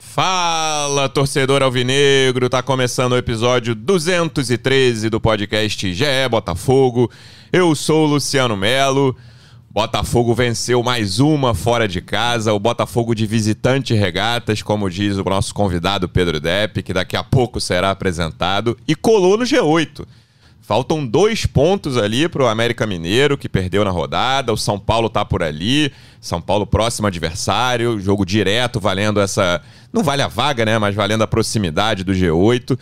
Fala, torcedor alvinegro! Tá começando o episódio 213 do podcast GE Botafogo. Eu sou o Luciano Melo. Botafogo venceu mais uma fora de casa, o Botafogo de visitante regatas, como diz o nosso convidado Pedro Depp, que daqui a pouco será apresentado, e colou no G8. Faltam dois pontos ali para o América Mineiro, que perdeu na rodada. O São Paulo tá por ali. São Paulo próximo adversário. Jogo direto, valendo essa. Não vale a vaga, né? Mas valendo a proximidade do G8.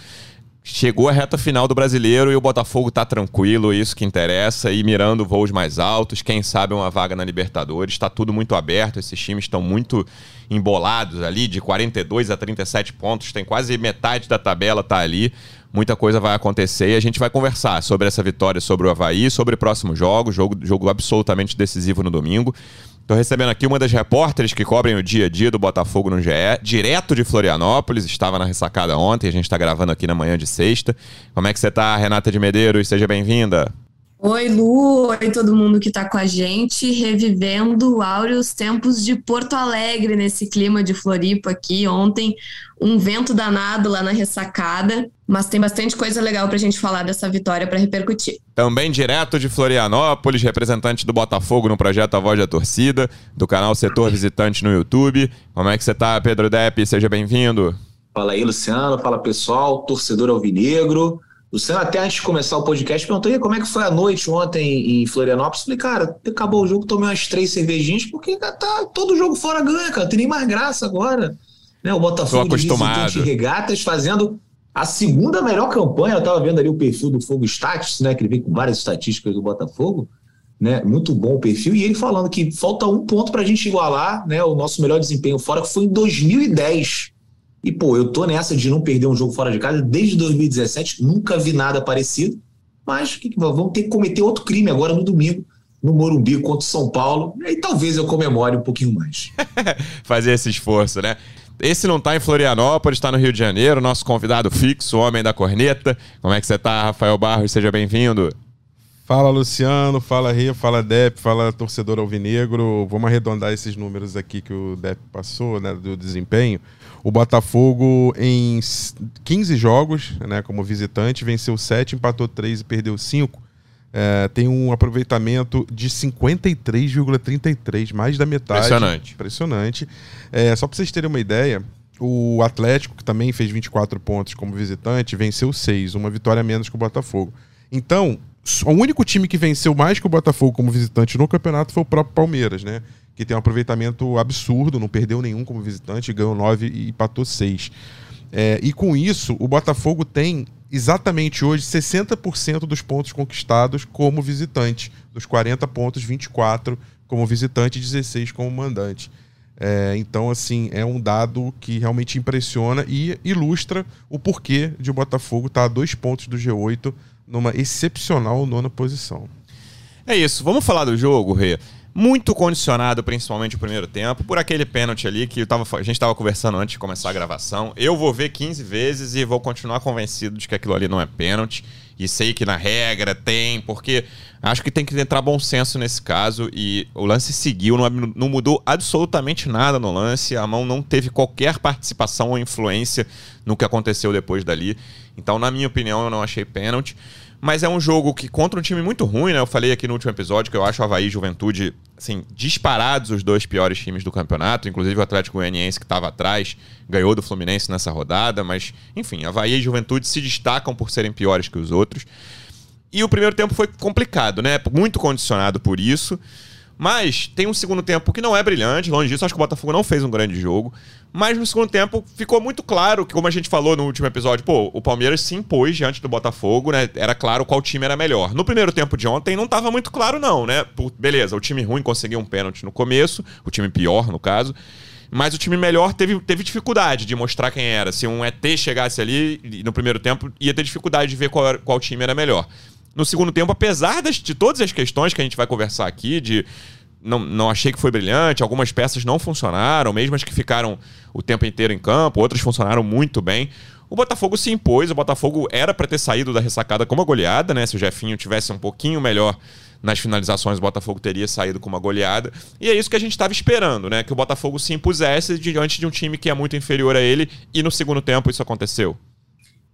Chegou a reta final do brasileiro e o Botafogo tá tranquilo, isso que interessa, e mirando voos mais altos, quem sabe uma vaga na Libertadores. Está tudo muito aberto, esses times estão muito embolados ali, de 42 a 37 pontos, tem quase metade da tabela tá ali. Muita coisa vai acontecer e a gente vai conversar sobre essa vitória sobre o Havaí, sobre o próximo jogo, jogo, jogo absolutamente decisivo no domingo. Estou recebendo aqui uma das repórteres que cobrem o dia a dia do Botafogo no GE, direto de Florianópolis, estava na ressacada ontem, a gente está gravando aqui na manhã de sexta. Como é que você está, Renata de Medeiros? Seja bem-vinda. Oi, Lu, oi todo mundo que está com a gente, revivendo áureos tempos de Porto Alegre, nesse clima de Floripa aqui. Ontem, um vento danado lá na ressacada, mas tem bastante coisa legal para a gente falar dessa vitória para repercutir. Também direto de Florianópolis, representante do Botafogo no projeto A Voz da Torcida, do canal Setor Visitante no YouTube. Como é que você está, Pedro Depp? Seja bem-vindo. Fala aí, Luciano. Fala, pessoal. Torcedor alvinegro. Luciano, até antes de começar o podcast, perguntou como é que foi a noite ontem em Florianópolis. Falei, cara, acabou o jogo, tomei umas três cervejinhas, porque tá todo jogo fora ganha, cara. Não tem nem mais graça agora. Né? O Botafogo de regatas fazendo a segunda melhor campanha. Eu tava vendo ali o perfil do Fogo Stats, né? Que ele vem com várias estatísticas do Botafogo. Né, muito bom o perfil, e ele falando que falta um ponto para a gente igualar né, o nosso melhor desempenho fora, que foi em 2010. E, pô, eu tô nessa de não perder um jogo fora de casa desde 2017, nunca vi nada parecido. Mas que, vamos ter que cometer outro crime agora no domingo, no Morumbi contra o São Paulo. E talvez eu comemore um pouquinho mais. Fazer esse esforço, né? Esse não está em Florianópolis, está no Rio de Janeiro, nosso convidado fixo, o homem da corneta. Como é que você está, Rafael Barros? Seja bem-vindo. Fala Luciano, fala Rio, fala Dep, fala torcedor alvinegro. Vamos arredondar esses números aqui que o Dep passou, né, do desempenho. O Botafogo, em 15 jogos, né, como visitante, venceu 7, empatou 3 e perdeu 5. É, tem um aproveitamento de 53,33, mais da metade. Impressionante. Impressionante. É, só para vocês terem uma ideia, o Atlético, que também fez 24 pontos como visitante, venceu 6, uma vitória menos que o Botafogo. Então, o único time que venceu mais que o Botafogo como visitante no campeonato foi o próprio Palmeiras, né? que tem um aproveitamento absurdo, não perdeu nenhum como visitante, ganhou 9 e empatou 6. É, e com isso, o Botafogo tem exatamente hoje 60% dos pontos conquistados como visitante. Dos 40 pontos, 24 como visitante e 16 como mandante. É, então, assim, é um dado que realmente impressiona e ilustra o porquê de o Botafogo estar tá a dois pontos do G8 numa excepcional nona posição. É isso. Vamos falar do jogo, Rê muito condicionado, principalmente o primeiro tempo, por aquele pênalti ali que tava, a gente estava conversando antes de começar a gravação. Eu vou ver 15 vezes e vou continuar convencido de que aquilo ali não é pênalti. E sei que na regra tem, porque acho que tem que entrar bom senso nesse caso. E o lance seguiu, não, não mudou absolutamente nada no lance. A mão não teve qualquer participação ou influência no que aconteceu depois dali. Então, na minha opinião, eu não achei pênalti. Mas é um jogo que, contra um time muito ruim, né? Eu falei aqui no último episódio que eu acho o Havaí e Juventude, assim, disparados os dois piores times do campeonato. Inclusive o Atlético Goianiense, que estava atrás, ganhou do Fluminense nessa rodada. Mas, enfim, Havaí e Juventude se destacam por serem piores que os outros. E o primeiro tempo foi complicado, né? Muito condicionado por isso. Mas tem um segundo tempo que não é brilhante, longe disso, acho que o Botafogo não fez um grande jogo. Mas no segundo tempo ficou muito claro que, como a gente falou no último episódio, pô, o Palmeiras se impôs diante do Botafogo, né? Era claro qual time era melhor. No primeiro tempo de ontem não estava muito claro, não, né? Beleza, o time ruim conseguiu um pênalti no começo, o time pior, no caso. Mas o time melhor teve, teve dificuldade de mostrar quem era. Se um ET chegasse ali no primeiro tempo, ia ter dificuldade de ver qual, qual time era melhor no segundo tempo, apesar das, de todas as questões que a gente vai conversar aqui, de não, não achei que foi brilhante, algumas peças não funcionaram, mesmo as que ficaram o tempo inteiro em campo, outras funcionaram muito bem. O Botafogo se impôs, o Botafogo era para ter saído da ressacada com uma goleada, né? Se o Jefinho tivesse um pouquinho melhor nas finalizações o Botafogo teria saído com uma goleada. E é isso que a gente estava esperando, né? Que o Botafogo se impusesse diante de um time que é muito inferior a ele, e no segundo tempo isso aconteceu.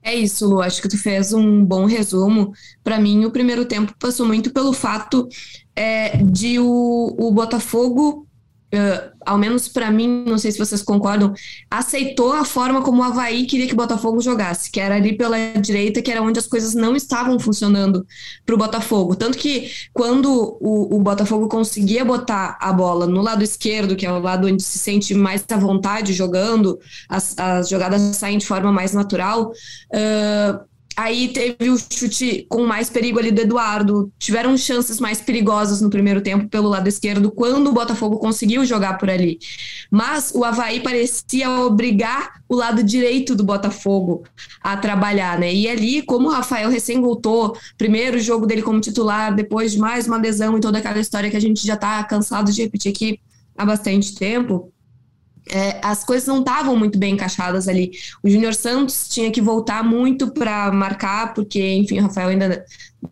É isso, Lu. Acho que tu fez um bom resumo. Para mim, o primeiro tempo passou muito pelo fato é, de o, o Botafogo Uh, ao menos para mim, não sei se vocês concordam, aceitou a forma como o Havaí queria que o Botafogo jogasse, que era ali pela direita, que era onde as coisas não estavam funcionando para o Botafogo. Tanto que quando o, o, Botafogo conseguia botar a bola no lado esquerdo, que é o lado onde se sente mais à vontade jogando, as, as jogadas saem de forma mais natural. Uh, Aí teve o chute com mais perigo ali do Eduardo. Tiveram chances mais perigosas no primeiro tempo pelo lado esquerdo, quando o Botafogo conseguiu jogar por ali. Mas o Havaí parecia obrigar o lado direito do Botafogo a trabalhar, né? E ali, como o Rafael recém voltou, primeiro jogo dele como titular, depois de mais uma lesão e toda aquela história que a gente já tá cansado de repetir aqui há bastante tempo é, as coisas não estavam muito bem encaixadas ali. O Júnior Santos tinha que voltar muito para marcar, porque, enfim, o Rafael ainda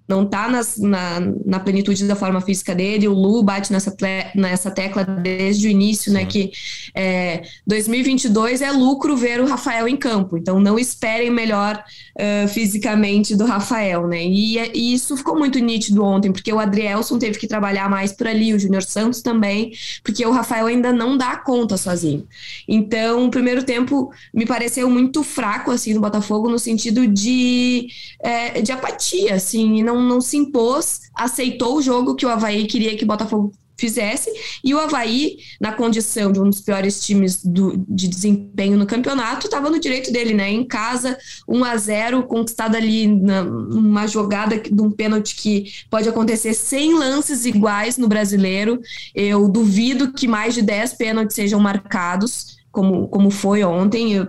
não está na, na plenitude da forma física dele. O Lu bate nessa, nessa tecla desde o início, né, Sim. né? Que é, 2022 é lucro ver o Rafael em campo. Então não esperem melhor uh, fisicamente do Rafael, né? E, e, isso ficou muito nítido ontem, porque o Adrielson teve que trabalhar mais por ali, o Júnior Santos também, porque o Rafael ainda não dá conta sozinho. Então, o primeiro tempo me pareceu muito fraco assim no Botafogo no sentido de, é, de apatia, assim e não, não se impôs, aceitou o jogo que o Havaí queria que o Botafogo fizesse, e o Havaí, na condição de um dos piores times do, de desempenho no campeonato, estava no direito dele, né? Em casa, 1 a 0 conquistado ali numa jogada de um pênalti que pode acontecer sem lances iguais no brasileiro. Eu duvido que mais de 10 pênaltis sejam marcados, como, como foi ontem. Eu,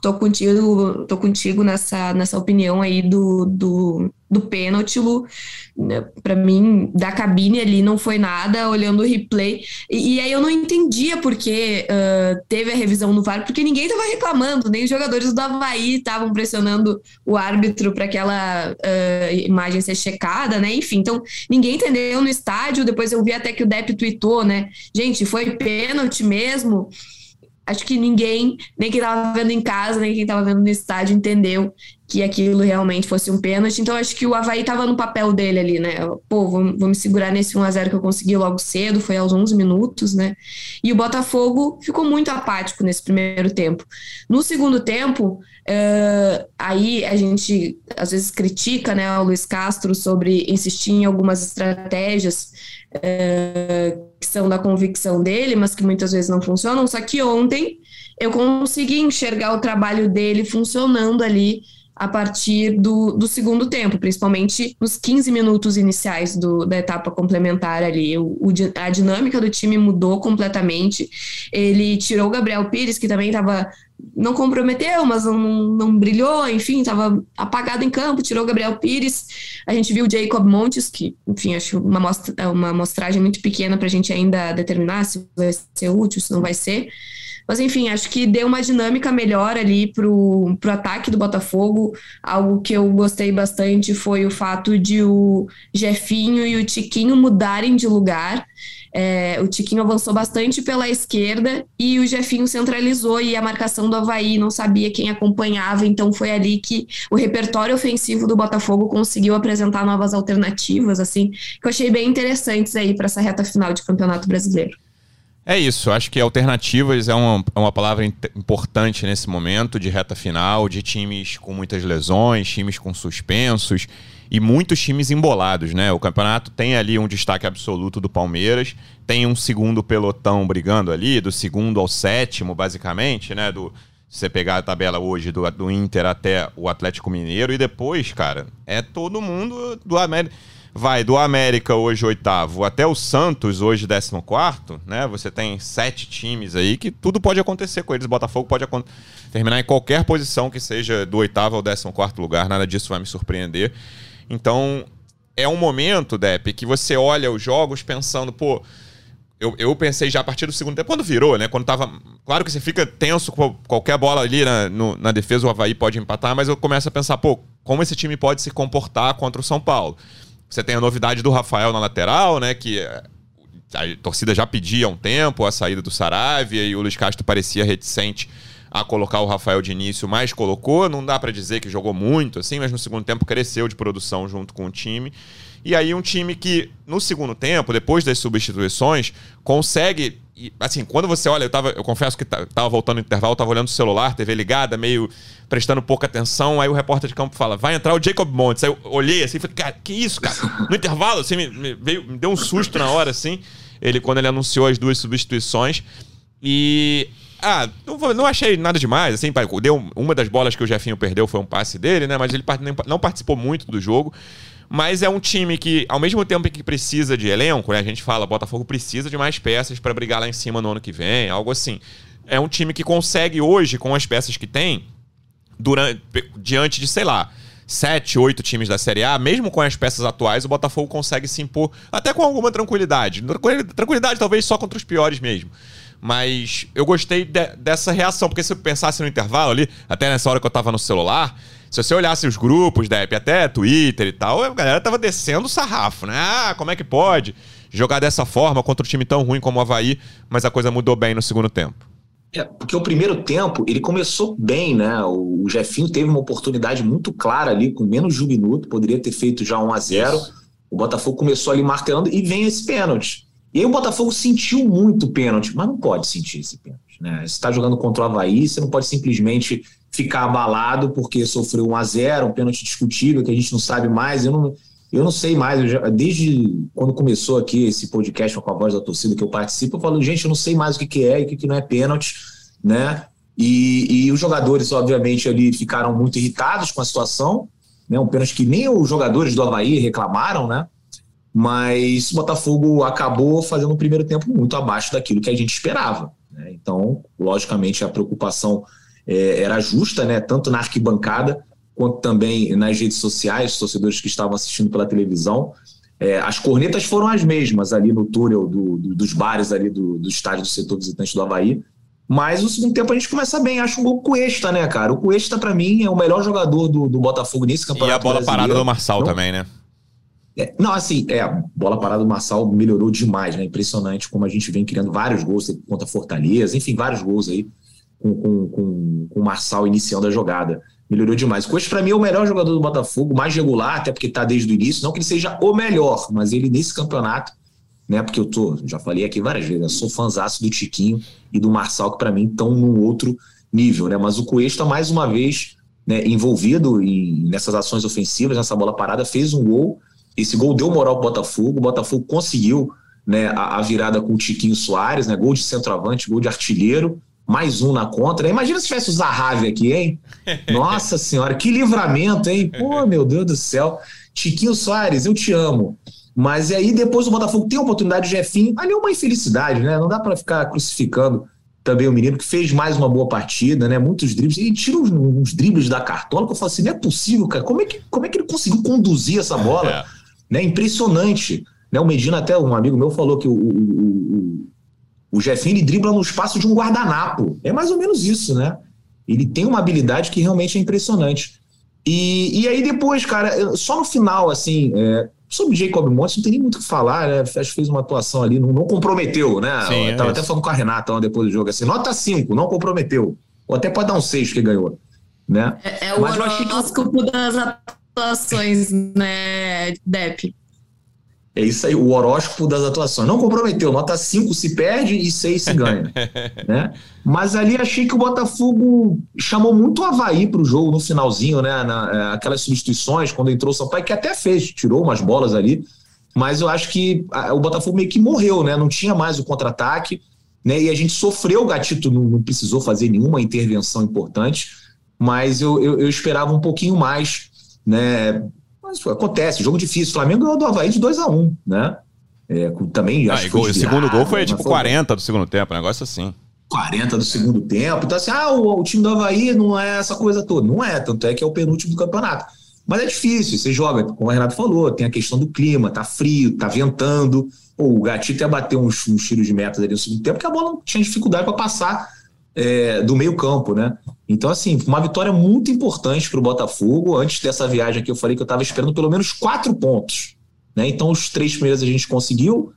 tô contigo, tô contigo nessa, nessa opinião aí do, do, do pênalti, Lu. Né, para mim, da cabine ali não foi nada, olhando o replay. E, e aí eu não entendia porque uh, teve a revisão no VAR, porque ninguém tava reclamando, nem os jogadores do Havaí estavam pressionando o árbitro para aquela uh, imagem ser checada, né? Enfim, então ninguém entendeu no estádio. Depois eu vi até que o Depp tweetou, né? Gente, foi pênalti mesmo acho que ninguém, nem quem estava vendo em casa, nem quem estava vendo no estádio, entendeu que aquilo realmente fosse um pênalti. Então, acho que o Havaí estava no papel dele ali, né? Pô, vou, vou me segurar nesse 1x0 que eu consegui logo cedo, foi aos 11 minutos, né? E o Botafogo ficou muito apático nesse primeiro tempo. No segundo tempo, uh, aí a gente às vezes critica, né, o Luiz Castro sobre insistir em algumas estratégias uh, que são da convicção dele, mas que muitas vezes não funcionam. Só que ontem eu consegui enxergar o trabalho dele funcionando ali a partir do, do segundo tempo, principalmente nos 15 minutos iniciais do, da etapa complementar ali. O, o, a dinâmica do time mudou completamente. Ele tirou o Gabriel Pires, que também estava. Não comprometeu, mas não, não brilhou, enfim, estava apagado em campo, tirou o Gabriel Pires. A gente viu o Jacob Montes, que, enfim, acho uma, mostra, uma mostragem muito pequena para a gente ainda determinar se vai ser útil, se não vai ser. Mas enfim, acho que deu uma dinâmica melhor ali pro, pro ataque do Botafogo. Algo que eu gostei bastante foi o fato de o Jefinho e o Tiquinho mudarem de lugar. É, o Tiquinho avançou bastante pela esquerda e o Jefinho centralizou e a marcação do Havaí não sabia quem acompanhava, então foi ali que o repertório ofensivo do Botafogo conseguiu apresentar novas alternativas, assim, que eu achei bem interessantes aí para essa reta final de Campeonato Brasileiro. É isso, acho que alternativas é uma, é uma palavra importante nesse momento de reta final, de times com muitas lesões, times com suspensos e muitos times embolados, né? O campeonato tem ali um destaque absoluto do Palmeiras, tem um segundo pelotão brigando ali, do segundo ao sétimo, basicamente, né? Do, se você pegar a tabela hoje do, do Inter até o Atlético Mineiro, e depois, cara, é todo mundo do América vai do América hoje oitavo até o Santos hoje décimo quarto, né? Você tem sete times aí que tudo pode acontecer com eles. Botafogo pode terminar em qualquer posição que seja do oitavo ao décimo quarto lugar. Nada disso vai me surpreender. Então é um momento, Depp, que você olha os jogos pensando, pô, eu, eu pensei já a partir do segundo tempo, quando virou, né? Quando tava. Claro que você fica tenso com qualquer bola ali na, no, na defesa, o Havaí pode empatar, mas eu começo a pensar, pô, como esse time pode se comportar contra o São Paulo? Você tem a novidade do Rafael na lateral, né? Que a torcida já pedia há um tempo a saída do Saravia e o Luiz Castro parecia reticente a colocar o Rafael de início, mas colocou. Não dá para dizer que jogou muito, assim, mas no segundo tempo cresceu de produção junto com o time. E aí um time que, no segundo tempo, depois das substituições, consegue. Assim, quando você olha, eu, tava, eu confesso que tava voltando no intervalo, tava olhando o celular, TV ligada, meio prestando pouca atenção. Aí o repórter de campo fala: vai entrar o Jacob Montes. Aí eu olhei assim e falei, cara, que isso, cara? No intervalo, assim, me, me, veio, me deu um susto na hora, assim, ele, quando ele anunciou as duas substituições. E ah, não, não, achei nada demais. Assim, deu uma das bolas que o Jefinho perdeu foi um passe dele, né? Mas ele não participou muito do jogo. Mas é um time que, ao mesmo tempo que precisa de elenco, né? A gente fala, Botafogo precisa de mais peças para brigar lá em cima no ano que vem, algo assim. É um time que consegue hoje, com as peças que tem, durante, diante de, sei lá, sete, oito times da Série A, mesmo com as peças atuais, o Botafogo consegue se impor até com alguma tranquilidade. Tranquilidade talvez só contra os piores mesmo. Mas eu gostei de, dessa reação, porque se eu pensasse no intervalo ali, até nessa hora que eu tava no celular, se você olhasse os grupos, Depp, até Twitter e tal, a galera tava descendo o sarrafo, né? Ah, como é que pode jogar dessa forma contra um time tão ruim como o Havaí, mas a coisa mudou bem no segundo tempo. É, porque o primeiro tempo ele começou bem, né? O, o Jefinho teve uma oportunidade muito clara ali, com menos de um minuto, poderia ter feito já 1 a 0 Isso. O Botafogo começou ali martelando e vem esse pênalti. E aí o Botafogo sentiu muito o pênalti, mas não pode sentir esse pênalti. Né? Você está jogando contra o Havaí, você não pode simplesmente ficar abalado porque sofreu um a 0 um pênalti discutível que a gente não sabe mais. Eu não, eu não sei mais, já, desde quando começou aqui esse podcast com a voz da torcida que eu participo, eu falo, gente, eu não sei mais o que, que é e o que, que não é pênalti, né? E, e os jogadores, obviamente, ali ficaram muito irritados com a situação, né? Um pênalti que nem os jogadores do Havaí reclamaram, né? mas o Botafogo acabou fazendo um primeiro tempo muito abaixo daquilo que a gente esperava. Né? Então, logicamente, a preocupação é, era justa, né? tanto na arquibancada quanto também nas redes sociais, torcedores que estavam assistindo pela televisão. É, as cornetas foram as mesmas ali no túnel do, do, dos bares ali do, do estádio do setor visitante do Havaí. Mas no segundo tempo a gente começa bem. Acho um gol Cuesta, né, cara? O Cuesta, para mim, é o melhor jogador do, do Botafogo nesse campeonato. E a bola brasileiro. parada do Marçal Não, também, né? É, não, assim, é, a bola parada do Marçal melhorou demais, né? Impressionante como a gente vem criando vários gols contra Fortaleza, enfim, vários gols aí com, com, com, com o Marçal iniciando a jogada. Melhorou demais. Coxa, para mim, é o melhor jogador do Botafogo, mais regular, até porque tá desde o início. Não que ele seja o melhor, mas ele nesse campeonato, né? Porque eu tô, já falei aqui várias vezes, eu sou fãzaço do Tiquinho e do Marçal, que para mim estão num outro nível, né? Mas o Cuesta, mais uma vez, né, envolvido em, nessas ações ofensivas, nessa bola parada, fez um gol esse gol deu moral para o Botafogo. O Botafogo conseguiu né, a, a, virada com o Tiquinho Soares, né, gol de centroavante, gol de artilheiro, mais um na contra. Imagina se tivesse o Zahavi aqui, hein? Nossa Senhora, que livramento, hein? Pô, meu Deus do céu. Tiquinho Soares, eu te amo. Mas e aí depois o Botafogo tem a oportunidade de Jefinho. Ali é uma infelicidade, né? Não dá para ficar crucificando também o menino que fez mais uma boa partida, né? Muitos dribles. Ele tira uns, uns dribles da cartola que eu falo assim: não é possível, cara. Como é que, como é que ele conseguiu conduzir essa bola? É né? Impressionante. Né? O Medina, até um amigo meu, falou que o, o, o, o Jefinho ele dribla no espaço de um guardanapo. É mais ou menos isso, né? Ele tem uma habilidade que realmente é impressionante. E, e aí depois, cara, só no final, assim, é, sobre Jacob Montes não tem nem muito o que falar, né? Acho que fez uma atuação ali, não, não comprometeu, né? Sim, Eu tava é até falando com a Renata depois do jogo, assim, nota 5, não comprometeu. Ou até pode dar um 6 que ganhou, né? É, é o horóscopo que... das atuações, né, Dep? É isso aí, o horóscopo das atuações. Não comprometeu, nota 5 se perde e 6 se ganha. né? Mas ali achei que o Botafogo chamou muito o Havaí para o jogo no finalzinho, né? Na, é, aquelas substituições, quando entrou o Sampaio, que até fez, tirou umas bolas ali. Mas eu acho que a, o Botafogo meio que morreu, né? Não tinha mais o contra-ataque, né? E a gente sofreu, o Gatito não, não precisou fazer nenhuma intervenção importante, mas eu, eu, eu esperava um pouquinho mais né? Mas acontece, jogo difícil. O Flamengo ganhou do Havaí de 2 a 1 um, né? É, também ah, acho que O segundo gol foi tipo 40 do segundo tempo, um negócio assim. 40 do segundo tempo. Então, assim, ah, o, o, time do Havaí não é essa coisa toda. Não é, tanto é que é o penúltimo do campeonato. Mas é difícil, você joga, como o Renato falou, tem a questão do clima, tá frio, tá ventando. Pô, o Gatito ia bater uns, uns tiros de metas ali no segundo tempo, porque a bola tinha dificuldade para passar é, do meio campo, né? Então, assim, uma vitória muito importante para o Botafogo. Antes dessa viagem aqui, eu falei que eu estava esperando pelo menos quatro pontos. né? Então os três primeiros a gente conseguiu.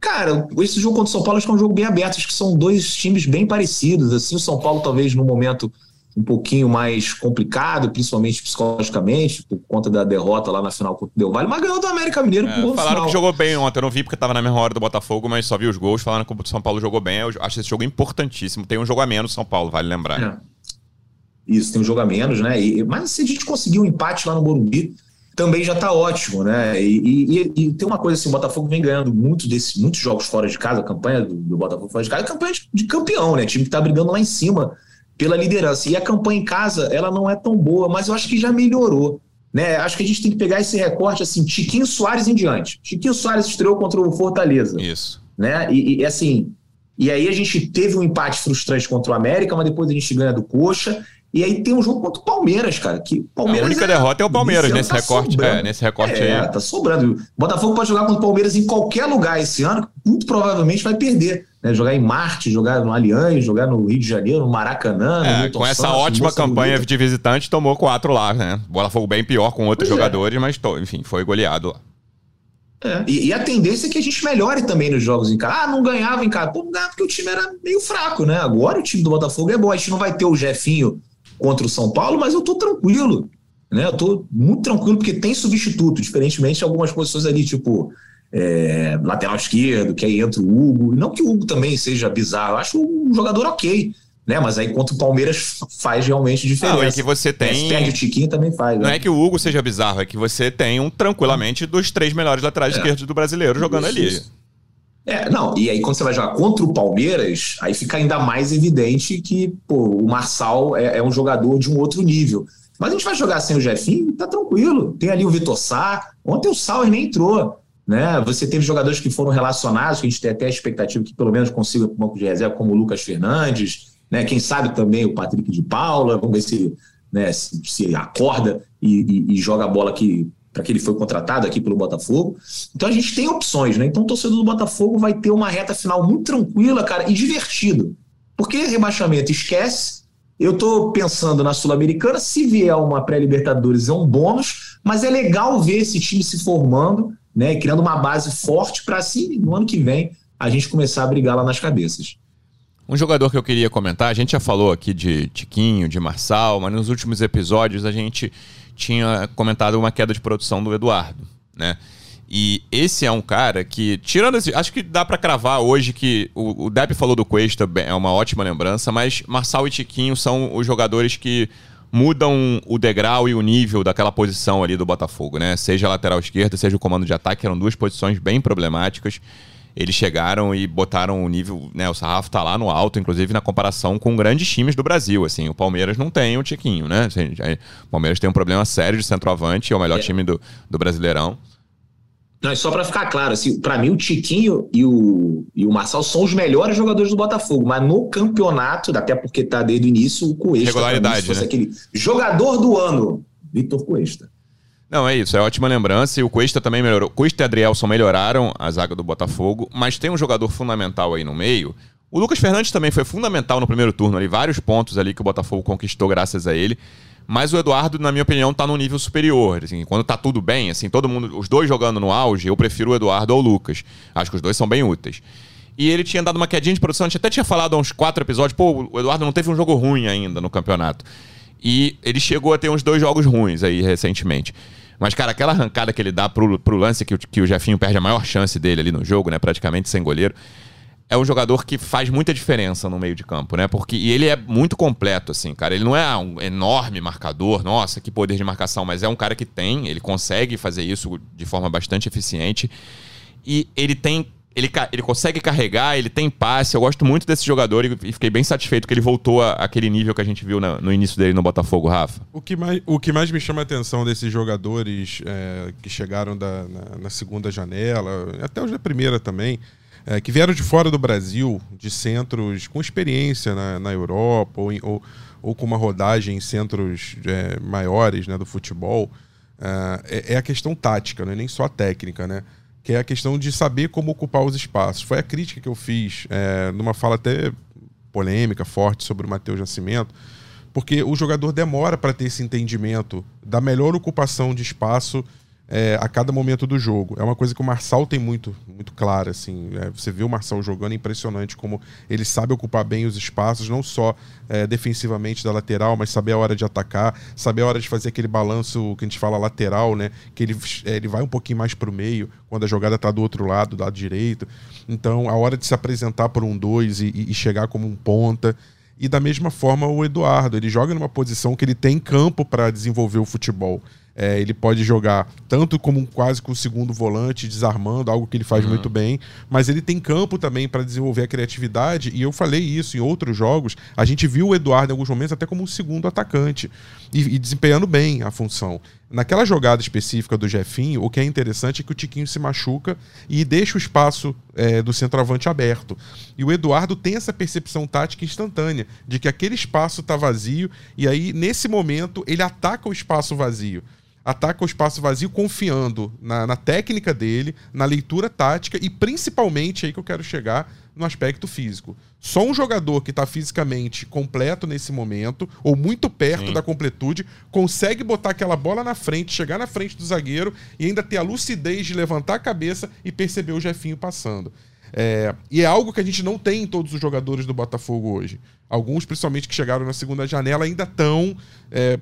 Cara, esse jogo contra o São Paulo acho que é um jogo bem aberto, acho que são dois times bem parecidos. Assim, o São Paulo talvez no momento um pouquinho mais complicado, principalmente psicologicamente, por conta da derrota lá na final contra o Del Valle, mas ganhou do América Mineiro É, por falaram final. que jogou bem ontem. Eu não vi porque tava na mesma hora do Botafogo, mas só vi os gols. Falaram que o São Paulo jogou bem. Eu acho esse jogo importantíssimo. Tem um jogo a menos São Paulo, vale lembrar. É. Isso, tem um jogo a menos, né? E- mas se a gente conseguir um empate lá no Morumbi, também já tá ótimo, né? E, e- e tem uma coisa assim, o Botafogo vem ganhando muito desses, muitos jogos fora de casa, a campanha do, do Botafogo fora de casa, é campanha de, de campeão, né? Time que tá brigando lá em cima pela liderança. E a campanha em casa, ela não é tão boa, mas eu acho que já melhorou. Né? Acho que a gente tem que pegar esse recorte assim, Chiquinho Soares em diante. Chiquinho Soares estreou contra o Fortaleza Isso. né? E, e, assim, e aí a gente teve um empate frustrante contra o América, mas depois a gente ganha do Coxa. E aí tem um jogo contra o Palmeiras, cara. Que A Palmeiras única é- derrota é o Palmeiras nesse tá recorte. É, nesse recorte É, aí. tá sobrando. Botafogo pode jogar contra o Palmeiras em qualquer lugar esse ano, muito provavelmente vai perder. Né? Jogar em Marte, jogar no Allianz, jogar no Rio de Janeiro, no Maracanã. no É, com essa Santos, ótima campanha Bonita. de visitante, tomou quatro lá, né? Botafogo bem pior com outros Pois é. jogadores, mas, enfim, foi goleado lá. É, E, e a tendência é que a gente melhore também nos jogos em casa. Ah, não ganhava em casa. Pô, não ganhava porque o time era meio fraco, né? Agora o time do Botafogo é bom. A gente não vai ter o Jefinho contra o São Paulo, mas eu tô tranquilo. Né? Eu tô muito tranquilo porque tem substituto, diferentemente de algumas posições ali, tipo é, lateral esquerdo, que aí entra o Hugo. Não que o Hugo também seja bizarro, eu acho um jogador ok. Né? Mas aí contra o Palmeiras faz realmente diferença. Não, é que você É, se tem. perde o Tiquinho também faz. Não né? é que o Hugo seja bizarro, é que você tem um tranquilamente dos três melhores laterais É. esquerdos do brasileiro jogando Isso, ali. isso. É, não, e aí quando você vai jogar contra o Palmeiras, aí fica ainda mais evidente que pô, o Marçal é, é um jogador de um outro nível. Mas a gente vai jogar sem o Jefinho, tá tranquilo. Tem ali o Vitor Sá, ontem o Sauer nem entrou. Né? Você teve jogadores que foram relacionados, que a gente tem até a expectativa que pelo menos consiga o banco de reserva, como o Lucas Fernandes, né? quem sabe também o Patrick de Paula, vamos ver se, né, se, se acorda e, e- e joga a bola aqui para que ele foi contratado aqui pelo Botafogo. Então a gente tem opções, né? Então o torcedor do Botafogo vai ter uma reta final muito tranquila, cara, e divertido. Porque rebaixamento esquece. Eu tô pensando na Sul-Americana, se vier uma pré-Libertadores é um bônus, mas é legal ver esse time se formando, né, e criando uma base forte para assim, no ano que vem, a gente começar a brigar lá nas cabeças. Um jogador que eu queria comentar, a gente já falou aqui de Tiquinho, de Marçal, mas nos últimos episódios a gente tinha comentado uma queda de produção do Eduardo, né? E esse é um cara que, tirando esse, acho que dá pra cravar hoje que o, o Depp falou do Cuesta, é uma ótima lembrança, mas Marçal e Tiquinho são os jogadores que mudam o degrau e o nível daquela posição ali do Botafogo, né? Seja a lateral esquerda, seja o comando de ataque, eram duas posições bem problemáticas eles chegaram e botaram o nível, né, o sarrafo tá lá no alto, inclusive na comparação com grandes times do Brasil, assim, o Palmeiras não tem o Tiquinho, né, Assim, o Palmeiras tem um problema sério de centroavante, é o melhor É. time do, do Brasileirão. Não, só para ficar claro, assim, para mim o Tiquinho e o, e o Marçal são os melhores jogadores do Botafogo, mas no campeonato, até porque tá desde o início, o Cuesta. Regularidade, mim, se fosse né? aquele jogador do ano, Vitor Cuesta. Não, é isso, é ótima lembrança. E o Cuesta também melhorou. Cuesta e Adrielson melhoraram a zaga do Botafogo, mas tem um jogador fundamental aí no meio. O Lucas Fernandes também foi fundamental no primeiro turno ali, vários pontos ali que o Botafogo conquistou graças a ele. Mas o Eduardo, na minha opinião, tá num nível superior. Assim, quando tá tudo bem, assim, todo mundo, os dois jogando no auge, eu prefiro o Eduardo ao Lucas. Acho que os dois são bem úteis. E ele tinha dado uma quedinha de produção, a gente até tinha falado há uns quatro episódios, pô, o Eduardo não teve um jogo ruim ainda no campeonato. E ele chegou a ter uns dois jogos ruins aí recentemente. Mas, cara, aquela arrancada que ele dá pro, pro lance que, o- que o Jefinho perde a maior chance dele ali no jogo, né? Praticamente sem goleiro. É um jogador que faz muita diferença no meio de campo, né? Porque e ele é muito completo, assim, cara. Ele não é um enorme marcador, nossa, que poder de marcação, mas é um cara que tem, ele consegue fazer isso de forma bastante eficiente. E ele tem. Ele, ele consegue carregar, ele tem passe. Eu gosto muito desse jogador e, e fiquei bem satisfeito que ele voltou àquele nível que a gente viu na- no início dele no Botafogo, Rafa. O que mais, o que mais me chama a atenção desses jogadores é, que chegaram da- na, na segunda janela, até os da primeira também, é, que vieram de fora do Brasil, de centros com experiência na, na Europa ou, em- ou, ou com uma rodagem em centros é, maiores né, do futebol, é, é a questão tática, não é nem só a técnica, né? Que é a questão de saber como ocupar os espaços. Foi a crítica que eu fiz é, numa fala até polêmica, forte sobre o Matheus Nascimento, porque o jogador demora para ter esse entendimento da melhor ocupação de espaço é, a cada momento do jogo. É uma coisa que o Marçal tem muito, muito clara, assim. É, você vê o Marçal jogando, é impressionante como ele sabe ocupar bem os espaços, não só é, defensivamente da lateral, mas saber a hora de atacar, saber a hora de fazer aquele balanço que a gente fala lateral, né? Que ele, é, ele vai um pouquinho mais para o meio, quando a jogada está do outro lado, do lado direito. Então, a hora de se apresentar por um dois e, e chegar como um ponta. E da mesma forma o Eduardo, ele joga numa posição que ele tem campo para desenvolver o futebol. É, ele pode jogar tanto como um, quase com o segundo volante, desarmando, algo que ele faz uhum. muito bem, mas ele tem campo também para desenvolver a criatividade. E eu falei isso em outros jogos. A gente viu o Eduardo em alguns momentos até como um segundo atacante e, e desempenhando bem a função. Naquela jogada específica do Jefinho, o que é interessante é que o Tiquinho se machuca e deixa o espaço é, do centroavante aberto. E o Eduardo tem essa percepção tática instantânea de que aquele espaço está vazio e aí, nesse momento, ele ataca o espaço vazio ataca o espaço vazio confiando na, na, técnica dele, na leitura tática e principalmente aí que eu quero chegar no aspecto físico. Só um jogador que está fisicamente completo nesse momento, ou muito perto Sim. da completude, consegue botar aquela bola na frente, chegar na frente do zagueiro e ainda ter a lucidez de levantar a cabeça e perceber o Jefinho passando. É, e é algo que a gente não tem em todos os jogadores do Botafogo hoje. Alguns, principalmente que chegaram na segunda janela, ainda estão. É,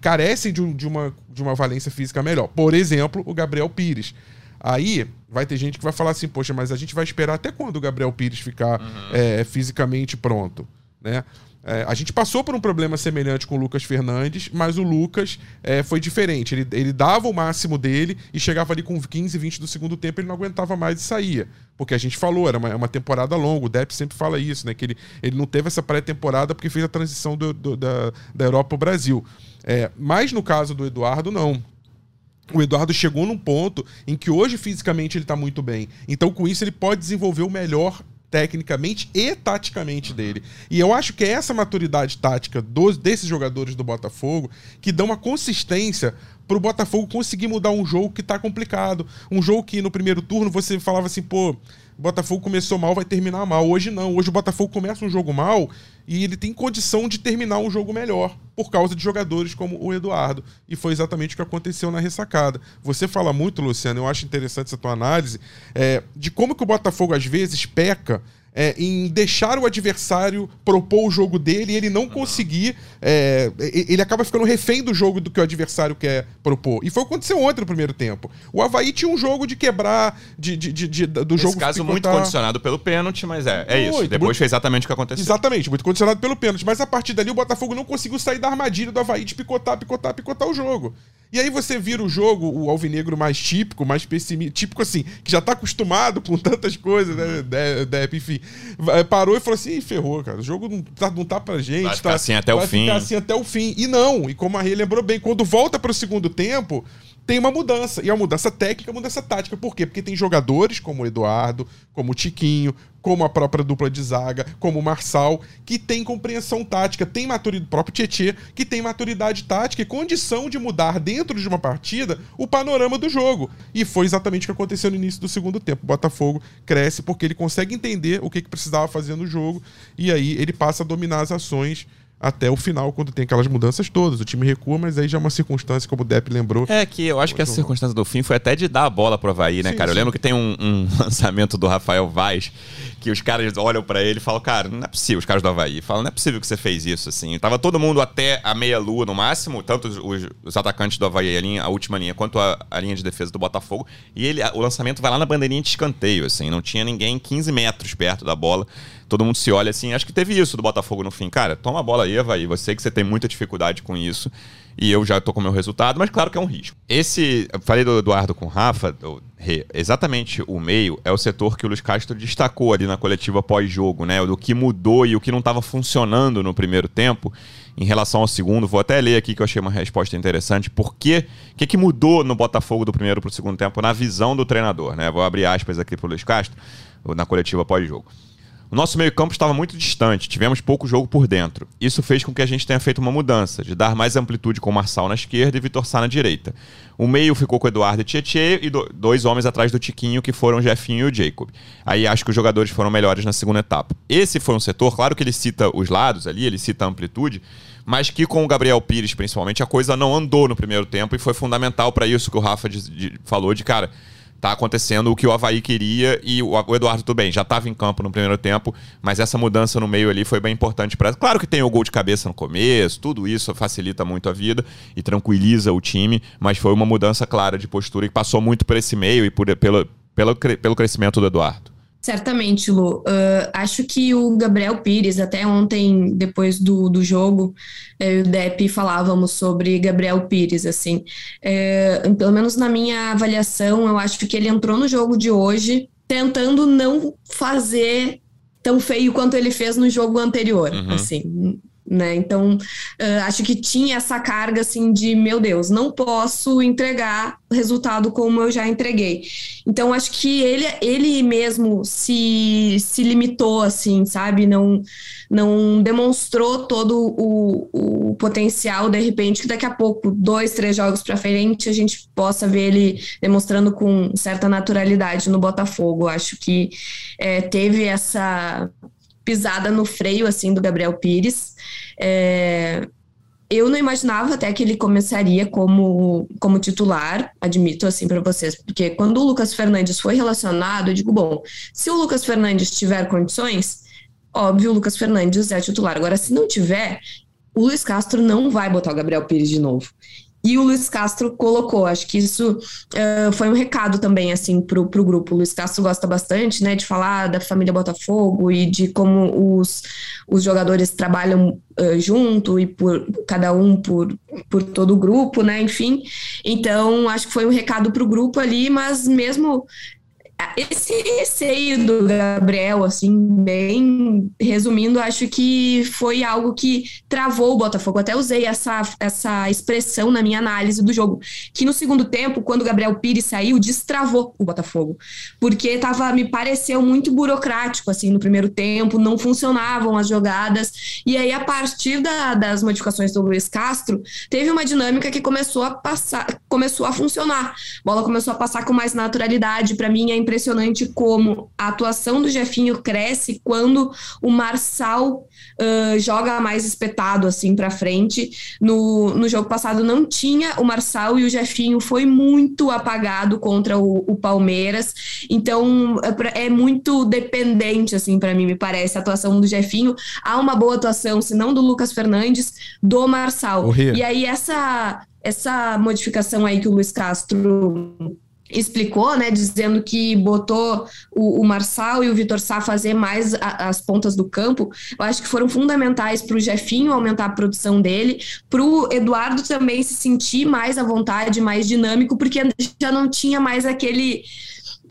carecem de, de, uma, de uma valência física melhor. Por exemplo, o Gabriel Pires. Aí vai ter gente que vai falar assim, poxa, mas a gente vai esperar até quando o Gabriel Pires ficar uhum. é, fisicamente pronto, né? É, a gente passou por um problema semelhante com o Lucas Fernandes, mas o Lucas é, foi diferente. Ele, ele dava o máximo dele e chegava ali com 15, 20 do segundo tempo, ele não aguentava mais e saía. Porque a gente falou, era uma, uma temporada longa, o Depp sempre fala isso, né? Que ele, ele não teve essa pré-temporada porque fez a transição do, do, da, da Europa para o Brasil. É, mas no caso do Eduardo, não o Eduardo chegou num ponto em que hoje fisicamente ele está muito bem. Então, com isso, ele pode desenvolver o melhor tecnicamente e taticamente dele. E eu acho que é essa maturidade tática dos, desses jogadores do Botafogo que dão uma consistência para o Botafogo conseguir mudar um jogo que está complicado. Um jogo que no primeiro turno você falava assim, pô, o Botafogo começou mal, vai terminar mal. Hoje não. Hoje o Botafogo começa um jogo mal e ele tem condição de terminar um jogo melhor por causa de jogadores como o Eduardo. E foi exatamente o que aconteceu na ressacada. Você fala muito, Luciano, eu acho interessante essa tua análise, é, de como que o Botafogo às vezes peca é, em deixar o adversário propor o jogo dele e ele não conseguir. É, ele acaba ficando refém do jogo do que o adversário quer propor. E foi o que aconteceu ontem no primeiro tempo. O Havaí tinha um jogo de quebrar, de, de, de, de do Nesse jogo. caso, muito condicionado pelo pênalti, mas é, é isso. Depois muito, foi exatamente o que aconteceu. Exatamente, muito condicionado pelo pênalti. Mas a partir dali o Botafogo não conseguiu sair da armadilha do Havaí de picotar, picotar, picotar o jogo. E aí você vira o jogo, o alvinegro mais típico, mais pessimista, típico assim, que já tá acostumado com tantas coisas, né? De, de, enfim. Parou e falou assim: ferrou, cara. O jogo não tá, não tá pra gente. Vai ficar tá, assim até o fim. Vai ficar assim até o fim. E não, e como a Rei lembrou bem, quando volta pro segundo tempo, tem uma mudança. E a mudança técnica, a mudança tática. Por quê? Porque tem jogadores como o Eduardo, como o Tiquinho, como a própria dupla de zaga, como o Marçal, que tem compreensão tática, tem maturidade, o próprio Tietê, que tem maturidade tática e condição de mudar dentro de uma partida o panorama do jogo. E foi exatamente o que aconteceu no início do segundo tempo. O Botafogo cresce porque ele consegue entender o que, que precisava fazer no jogo e aí ele passa a dominar as ações até o final, quando tem aquelas mudanças todas. O time recua, mas aí já é uma circunstância, como o Depp lembrou. É que eu acho que essa circunstância do fim foi até de dar a bola pro Havaí, né, sim, cara? Eu lembro que tem um, um, lançamento do Rafael Vaz que os caras olham para ele e falam, cara, não é possível, os caras do Havaí falam, não é possível que você fez isso, assim. Tava todo mundo até a meia-lua no máximo, tanto os, os, atacantes do Havaí, a, linha, a última linha, quanto a, a, linha de defesa do Botafogo. E ele, o lançamento vai lá na bandeirinha de escanteio, assim. Não tinha ninguém 15 metros perto da bola todo mundo se olha assim. Acho que teve isso do Botafogo no fim. Cara, toma a bola aí, vai. Você que você tem muita dificuldade com isso. E eu já tô com o meu resultado, mas claro que é um risco. Esse, falei do Eduardo com o Rafa, do, exatamente o meio é o setor que o Luiz Castro destacou ali na coletiva pós-jogo, né? Do que mudou e o que não estava funcionando no primeiro tempo em relação ao segundo. Vou até ler aqui que eu achei uma resposta interessante. Por quê? O que, que mudou no Botafogo do primeiro para o segundo tempo na visão do treinador, né? Vou abrir aspas aqui para o Luiz Castro na coletiva pós-jogo. O nosso meio-campo estava muito distante, tivemos pouco jogo por dentro. Isso fez com que a gente tenha feito uma mudança, de dar mais amplitude com o Marçal na esquerda e Vitor Sá na direita. O meio ficou com o Eduardo e Tietê e do, dois homens atrás do Tiquinho, que foram o Jefinho e o Jacob. Aí acho que os jogadores foram melhores na segunda etapa. Esse foi um setor, claro que ele cita os lados ali, ele cita a amplitude, mas que com o Gabriel Pires, principalmente, a coisa não andou no primeiro tempo e foi fundamental para isso que o Rafa de, de, falou de cara tá acontecendo o que o Havaí queria e o, Eduardo tudo bem, já estava em campo no primeiro tempo, mas essa mudança no meio ali foi bem importante para Claro que tem o gol de cabeça no começo, tudo isso facilita muito a vida e tranquiliza o time, mas foi uma mudança clara de postura e passou muito por esse meio e por, pelo, pelo, pelo crescimento do Eduardo. Certamente, Lu. Uh, acho que o Gabriel Pires, até ontem, depois do, do jogo, eu e o Depp falávamos sobre Gabriel Pires, assim. Uh, pelo menos na minha avaliação, eu acho que ele entrou no jogo de hoje tentando não fazer tão feio quanto ele fez no jogo anterior, uhum. assim né? Então, uh, acho que tinha essa carga assim de, meu Deus, não posso entregar resultado como eu já entreguei. Então, acho que ele, ele mesmo se, se limitou, assim, sabe? Não, não demonstrou todo o, o potencial, de repente, que daqui a pouco, dois, três jogos para frente, a gente possa ver ele demonstrando com certa naturalidade no Botafogo. Acho que é, teve essa pisada no freio, assim, do Gabriel Pires. É, eu não imaginava até que ele começaria como, como titular, admito assim para vocês, porque quando o Lucas Fernandes foi relacionado, eu digo, bom, se o Lucas Fernandes tiver condições, óbvio, o Lucas Fernandes é titular. Agora, se não tiver, o Luiz Castro não vai botar o Gabriel Pires de novo. E o Luiz Castro colocou, acho que isso uh, foi um recado também, assim, pro, pro grupo. O Luiz Castro gosta bastante, né, de falar da família Botafogo e de como os, os jogadores trabalham uh, junto e por cada um por, por todo o grupo, né, enfim. Então, acho que foi um recado pro grupo ali, mas mesmo esse receio do Gabriel, assim, bem resumindo, acho que foi algo que travou o Botafogo. Até usei essa, essa expressão na minha análise do jogo. Que no segundo tempo, quando o Gabriel Pires saiu, destravou o Botafogo. Porque tava, me pareceu muito burocrático, assim, no primeiro tempo, não funcionavam as jogadas. E aí, a partir da, das modificações do Luiz Castro, teve uma dinâmica que começou a passar, começou a funcionar. A bola começou a passar com mais naturalidade. Para mim, é impressionante como a atuação do Jefinho cresce quando o Marçal uh, joga mais espetado assim para frente. No, no jogo passado não tinha o Marçal e o Jefinho foi muito apagado contra o, o Palmeiras. Então é, é muito dependente assim para mim me parece a atuação do Jefinho. Há uma boa atuação, se não do Lucas Fernandes, do Marçal. E aí essa essa modificação aí que o Luiz Castro explicou, né, dizendo que botou o, o Marçal e o Vitor Sá fazer mais a, as pontas do campo, eu acho que foram fundamentais para o Jefinho aumentar a produção dele, para o Eduardo também se sentir mais à vontade, mais dinâmico, porque já não tinha mais aquele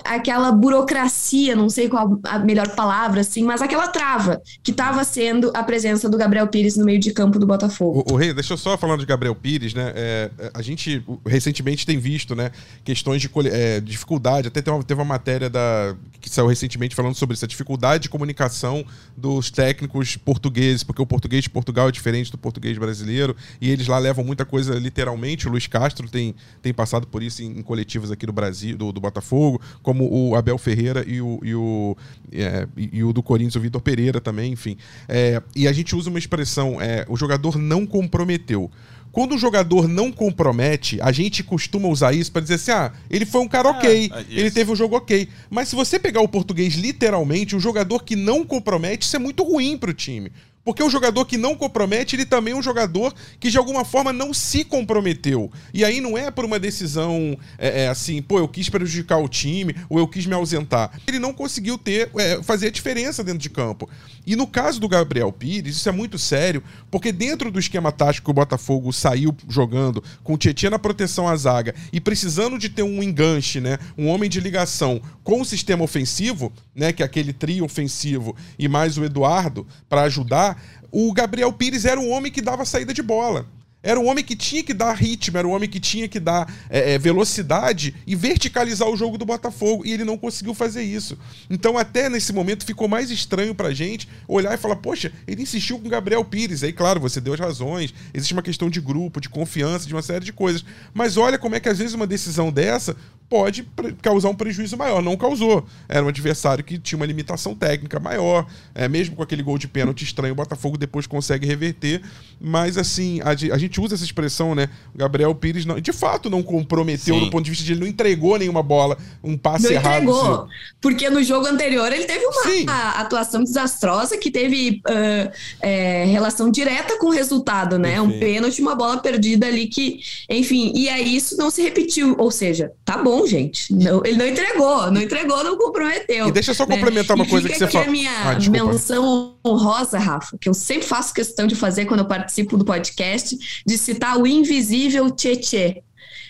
aquela burocracia, não sei qual a melhor palavra, assim, mas aquela trava que estava sendo a presença do Gabriel Pires no meio de campo do Botafogo. O, Rei, deixa eu só falando de Gabriel Pires, né? É, é a gente recentemente tem visto, né, questões de é, dificuldade. Até teve uma, teve uma matéria da que saiu recentemente falando sobre essa dificuldade de comunicação dos técnicos portugueses, porque o português de Portugal é diferente do português brasileiro e eles lá levam muita coisa literalmente. O Luiz Castro tem, tem passado por isso em, em coletivas aqui do Brasil, do, do Botafogo como o Abel Ferreira e o, e o, é, e o do Corinthians, o Vitor Pereira também, enfim. É, e a gente usa uma expressão, é, o jogador não comprometeu. Quando o jogador não compromete, a gente costuma usar isso para dizer assim: ah, ele foi um cara ok, é, ele teve um jogo ok. Mas se você pegar o português literalmente, o jogador que não compromete, isso é muito ruim para o time. Porque o jogador que não compromete, ele também é um jogador que de alguma forma não se comprometeu. E aí não é por uma decisão é, é, assim, pô, eu quis prejudicar o time ou eu quis me ausentar. Ele não conseguiu ter, é, fazer a diferença dentro de campo. E no caso do Gabriel Pires, isso é muito sério, porque dentro do esquema tático que o Botafogo saiu jogando, com o Tietchan na proteção à zaga e precisando de ter um enganche, né, um homem de ligação com o sistema ofensivo, né, que é aquele trio ofensivo e mais o Eduardo para ajudar, o Gabriel Pires era o homem que dava saída de bola. Era o homem que tinha que dar ritmo, era o homem que tinha que dar é, é, velocidade e verticalizar o jogo do Botafogo. E ele não conseguiu fazer isso. Então, até nesse momento, ficou mais estranho pra gente olhar e falar: poxa, ele insistiu com o Gabriel Pires. Aí, claro, você deu as razões. Existe uma questão de grupo, de confiança, de uma série de coisas. Mas olha como é que às vezes uma decisão dessa pode causar um prejuízo maior. Não causou. Era um adversário que tinha uma limitação técnica maior. É, mesmo com aquele gol de pênalti estranho, o Botafogo depois consegue reverter. Mas, assim, a, a gente usa essa expressão, né? O Gabriel Pires, não, de fato, não comprometeu Sim. do ponto de vista de ele não entregou nenhuma bola, um passe não errado. Entregou, assim. porque no jogo anterior ele teve uma Sim. atuação desastrosa que teve uh, é, relação direta com o resultado, né? Enfim. Um pênalti, uma bola perdida ali que, enfim, e aí isso não se repetiu. Ou seja, tá bom gente. Não, ele não entregou, não entregou, não comprometeu. E deixa eu só né? complementar uma coisa que você falou. a minha ah, menção honrosa, Rafa, que eu sempre faço questão de fazer quando eu participo do podcast, de citar o invisível Tietê.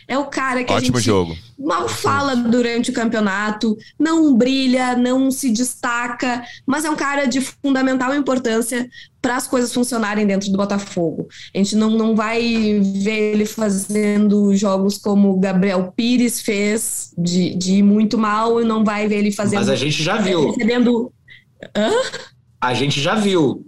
É o cara que Ótimo a gente jogo. mal fala durante o campeonato, não brilha, não se destaca, mas é um cara de fundamental importância para as coisas funcionarem dentro do Botafogo. A gente não, não vai ver ele fazendo jogos como o Gabriel Pires fez, de, de ir muito mal, e não vai ver ele fazendo. Mas a gente já viu. Recebendo... Hã? A gente já viu.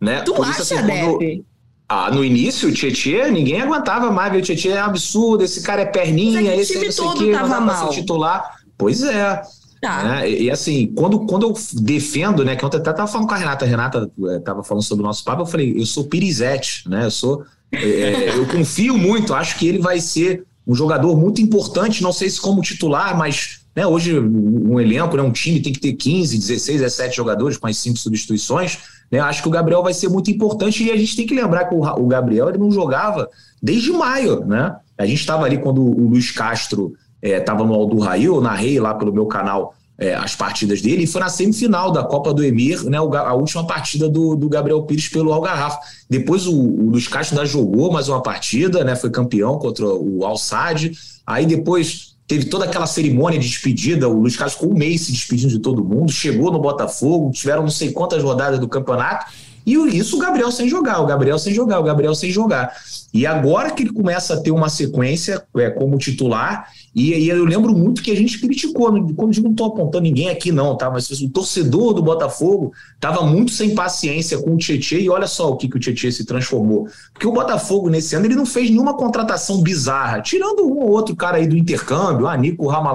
Né? Tu Por acha, isso, assim, quando... Ah, no início, o Tietchan, ninguém aguentava mais, o Tietchan é absurdo, esse cara é perninha, esse time não sei o tava mal. titular. Pois é. Tá. Né? E, e, assim, quando, quando eu defendo, né, que ontem até tava falando com a Renata, a Renata é, tava falando sobre o nosso papo, eu falei, eu sou Pirizete, né, eu sou, é, é, eu confio muito, acho que ele vai ser um jogador muito importante, não sei se como titular, mas né, hoje um elenco, né, um time tem que ter 15, 16, 17 jogadores com as cinco substituições, né? Acho que o Gabriel vai ser muito importante e a gente tem que lembrar que o, Gabriel ele não jogava desde maio. Né? A gente estava ali quando o Luiz Castro estava é, no Aldo Raio, eu narrei lá pelo meu canal é, as partidas dele, e foi na semifinal da Copa do Emir, né, a última partida do, do Gabriel Pires pelo Algarrafo. Depois o, o Luiz Castro ainda jogou mais uma partida, né, foi campeão contra o Al. Aí depois teve toda aquela cerimônia de despedida, o Luiz Carlos ficou um mês se despedindo de todo mundo, chegou no Botafogo, tiveram não sei quantas rodadas do campeonato, e isso o Gabriel sem jogar, o Gabriel sem jogar, o Gabriel sem jogar. E agora que ele começa a ter uma sequência é, como titular, e, e eu lembro muito que a gente criticou, como digo, não estou apontando ninguém aqui não, tá? Mas o torcedor do Botafogo estava muito sem paciência com o Tietchan e olha só o que, que o Tietchan se transformou. Porque o Botafogo nesse ano ele não fez nenhuma contratação bizarra, tirando um ou outro cara aí do intercâmbio, a Nico, o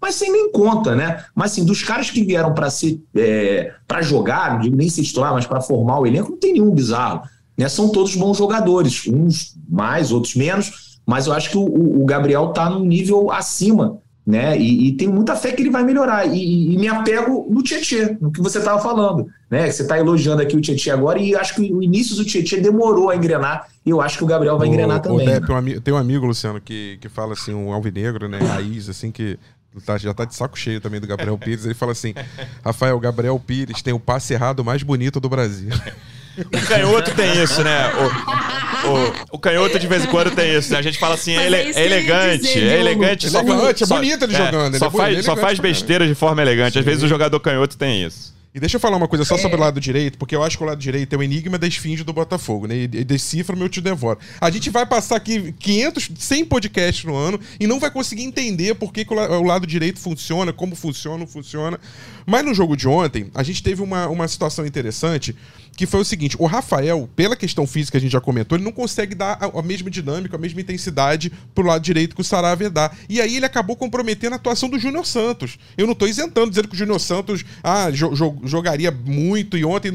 mas sem nem conta, né? Mas assim, dos caras que vieram para ser é, para jogar, não digo nem se titular, mas para formar o elenco, não tem nenhum bizarro. Né? São todos bons jogadores, uns mais, outros menos, mas eu acho que o, o Gabriel está num nível acima, né? E, e tem muita fé que ele vai melhorar. E, e me apego no Tietchan, no que você estava falando, né? Você está elogiando aqui o Tietchan agora e acho que o início do Tietchan demorou a engrenar. E eu acho que o Gabriel vai o, engrenar também. O Depp, um tem um amigo, Luciano, que, que fala assim, um alvinegro, né? Raiz, assim, que Tá, já tá de saco cheio também do Gabriel Pires. Ele fala assim: Rafael, Gabriel Pires tem o passe errado mais bonito do Brasil. O canhoto tem isso, né? O, o, o, canhoto de vez em quando tem isso, né? A gente fala assim, é, ele, é elegante, dizer, é elegante. Só, é bonito ele é, jogando. Só, faz, só faz besteira de forma elegante. Às vezes o jogador canhoto tem isso. E deixa eu falar uma coisa só sobre o lado direito, porque eu acho que o lado direito é o enigma da esfinge do Botafogo, né? E decifra meu te devoro. A gente vai passar aqui 500, 100 podcasts no ano e não vai conseguir entender por que, que o lado direito funciona, como funciona, não funciona. Mas no jogo de ontem, a gente teve uma, uma situação interessante que foi o seguinte: o Rafael, pela questão física que a gente já comentou, ele não consegue dar a, a mesma dinâmica, a mesma intensidade pro lado direito que o Saravia dá. E aí ele acabou comprometendo a atuação do Júnior Santos. Eu não tô isentando, dizendo que o Júnior Santos ah, jo, jo, jogaria muito e ontem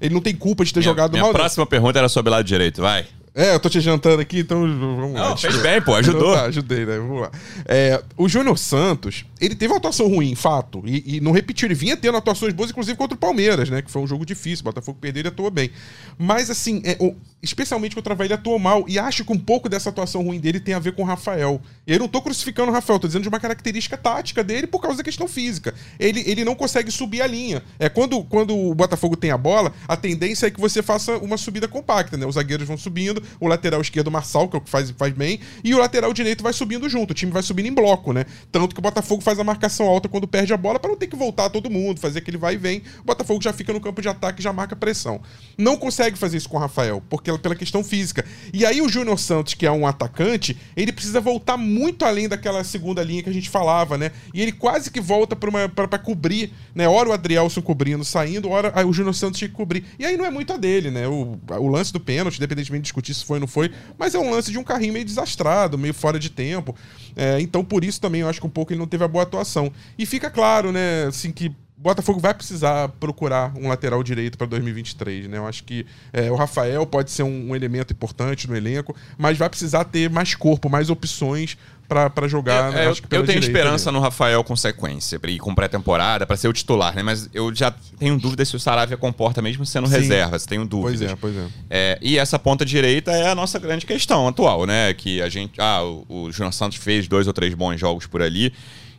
ele não tem culpa de ter minha, jogado minha mal. A próxima pergunta era sobre o lado direito, vai. É, eu tô te jantando aqui, então vamos lá. Não, fez bem, pô, ajudou. Tá, ajudei, né? Vamos lá. É, o Júnior Santos, ele teve uma atuação ruim, fato. E, e, não repetiu, ele vinha tendo atuações boas, inclusive contra o Palmeiras, né? Que foi um jogo difícil. O Botafogo perdeu, ele atuou bem. Mas, assim, é, o, especialmente contra o Havaí, ele atuou mal. E acho que um pouco dessa atuação ruim dele tem a ver com o Rafael. Eu não tô crucificando o Rafael, tô dizendo de uma característica tática dele por causa da questão física. Ele, ele não consegue subir a linha. É quando, quando o Botafogo tem a bola, a tendência é que você faça uma subida compacta, né? Os zagueiros vão subindo o lateral esquerdo, Marçal, que é o que faz, faz bem, e o lateral direito vai subindo junto. O time vai subindo em bloco, né? Tanto que o Botafogo faz a marcação alta quando perde a bola para não ter que voltar todo mundo, fazer aquele vai e vem. O Botafogo já fica no campo de ataque já marca pressão. Não consegue fazer isso com o Rafael, porque pela questão física. E aí o Júnior Santos, que é um atacante, ele precisa voltar muito além daquela segunda linha que a gente falava, né? E ele quase que volta para cobrir, né? Ora o Adrielson cobrindo, saindo, ora o Júnior Santos tinha que cobrir. E aí não é muito a dele, né? O, o lance do pênalti, independentemente de discutir se foi ou não foi, mas é um lance de um carrinho meio desastrado, meio fora de tempo. É, então, por isso também eu acho que um pouco ele não teve a boa atuação. E fica claro, né, assim, que Botafogo vai precisar procurar um lateral direito para 2023, né? Eu acho que é, o Rafael pode ser um, um, elemento importante no elenco, mas vai precisar ter mais corpo, mais opções para jogar. Eu, eu, eu tenho esperança ali. no Rafael com sequência e com pré-temporada para ser o titular, né? Mas eu já tenho dúvida se o Saravia comporta mesmo sendo Sim. reserva. Tenho dúvidas. Pois é, pois é. é. E essa ponta direita é a nossa grande questão atual, né? Que a gente, ah, o, o João Santos fez dois ou três bons jogos por ali.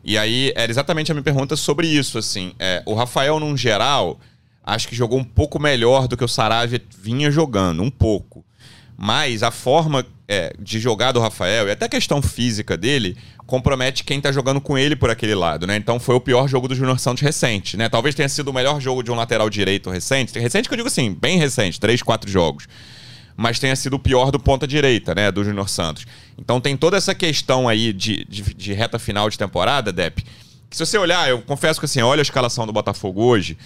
E aí era exatamente a minha pergunta sobre isso, assim. É, o Rafael, num geral, acho que jogou um pouco melhor do que o Saravia vinha jogando, um pouco. Mas a forma é, de jogar do Rafael e até a questão física dele compromete quem tá jogando com ele por aquele lado, né? Então foi o pior jogo do Júnior Santos recente, né? Talvez tenha sido o melhor jogo de um lateral direito recente. Recente que eu digo assim, bem recente, três, quatro jogos mas tenha sido o pior do ponta direita, né, do Júnior Santos. Então tem toda essa questão aí de, de, de, reta final de temporada, Dep, que se você olhar, eu confesso que assim, olha a escalação do Botafogo hoje,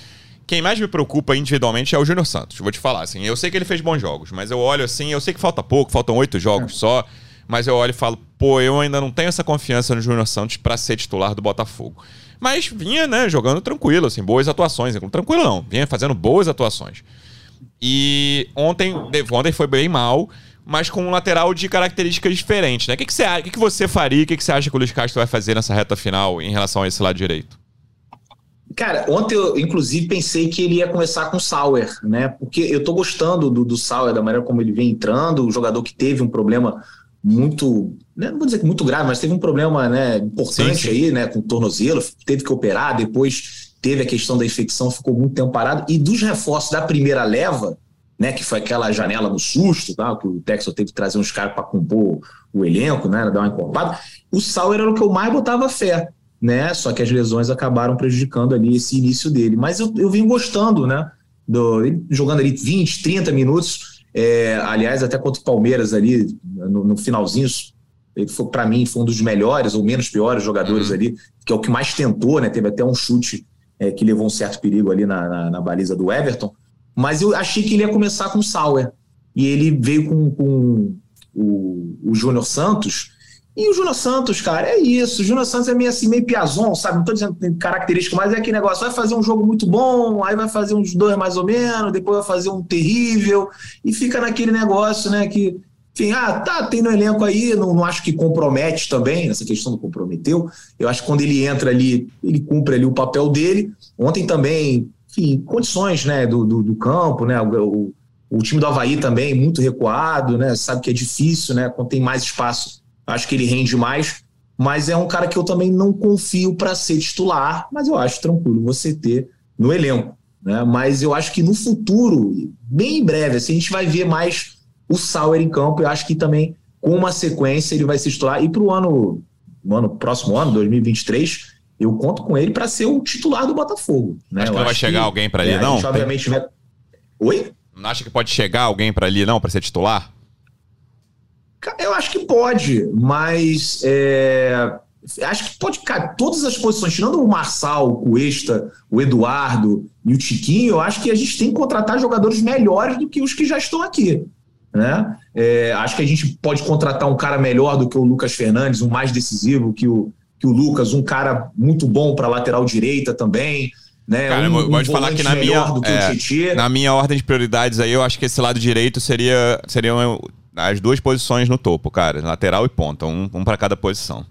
quem mais me preocupa individualmente é o Júnior Santos. Vou te falar, assim, eu sei que ele fez bons jogos, mas eu olho assim, eu sei que falta pouco, faltam oito jogos é. só, mas eu olho e falo, pô, eu ainda não tenho essa confiança no Júnior Santos para ser titular do Botafogo. Mas vinha, né, jogando tranquilo, assim, boas atuações. Tranquilo não, vinha fazendo boas atuações. E ontem, ontem foi bem mal, mas com um lateral de características diferentes, né? O que, que, você, o que, que você faria? O que, que você acha que o Luiz Castro vai fazer nessa reta final em relação a esse lado direito? Cara, ontem eu, inclusive, pensei que ele ia começar com o Sauer, né? Porque eu tô gostando do, do Sauer, da maneira como ele vem entrando, o jogador que teve um problema muito, né, não vou dizer que muito grave, mas teve um problema né, importante sim, sim. aí, né? Com o tornozelo, teve que operar, depois teve a questão da infecção, ficou muito tempo parado, e dos reforços da primeira leva, né, que foi aquela janela no susto, tá, que o Texas teve que trazer uns caras para compor o elenco, né, dar uma encorpada, o Sauer era o que eu mais botava fé, né, só que as lesões acabaram prejudicando ali esse início dele. Mas eu, eu vim gostando, né, do, jogando ali 20, 30 minutos, é, aliás, até contra o Palmeiras ali, no, no finalzinho, ele foi, para mim, foi um dos melhores ou menos piores jogadores uhum. ali, que é o que mais tentou, né, teve até um chute é, que levou um certo perigo ali na, na, na, baliza do Everton. Mas eu achei que ele ia começar com o Sauer. E ele veio com, com o, o Júnior Santos. E o Júnior Santos, cara, é isso. O Júnior Santos é meio assim, meio piazon, sabe? Não tô dizendo característica, mas é aquele negócio. Vai fazer um jogo muito bom, aí vai fazer uns dois mais ou menos, depois vai fazer um terrível. E fica naquele negócio, né? Que enfim, ah, tá, tem no elenco aí, não, não acho que compromete também, essa questão do comprometeu. Eu acho que quando ele entra ali, ele cumpre ali o papel dele. Ontem também, enfim, condições né, do, do, do campo, né? O, o, time do Havaí também, muito recuado, né? Sabe que é difícil, né? Quando tem mais espaço, acho que ele rende mais. Mas é um cara que eu também não confio para ser titular, mas eu acho tranquilo você ter no elenco. Né? Mas eu acho que no futuro, bem em breve, assim, a gente vai ver mais o Sauer em campo. Eu acho que também, com uma sequência, ele vai se titular. E para o ano, no ano, próximo ano, 2023, eu conto com ele para ser o titular do Botafogo. Né? Acho que não vai chegar que, alguém para ali, é, não? Gente, obviamente, vai... Oi? Não acha que pode chegar alguém para ali, não, para ser titular? Eu acho que pode, mas é, acho que pode ficar todas as posições, tirando o Marçal, o Cuesta, o Eduardo e o Tiquinho, eu acho que a gente tem que contratar jogadores melhores do que os que já estão aqui. Né? É, acho que a gente pode contratar um cara melhor do que o Lucas Fernandes, um mais decisivo que o, que o Lucas, um cara muito bom para lateral direita também. Né? Cara, um, eu vou te falar que na minha, é, na minha ordem de prioridades aí, eu acho que esse lado direito seria seriam as duas posições no topo, cara, lateral e ponta, um, um para cada posição.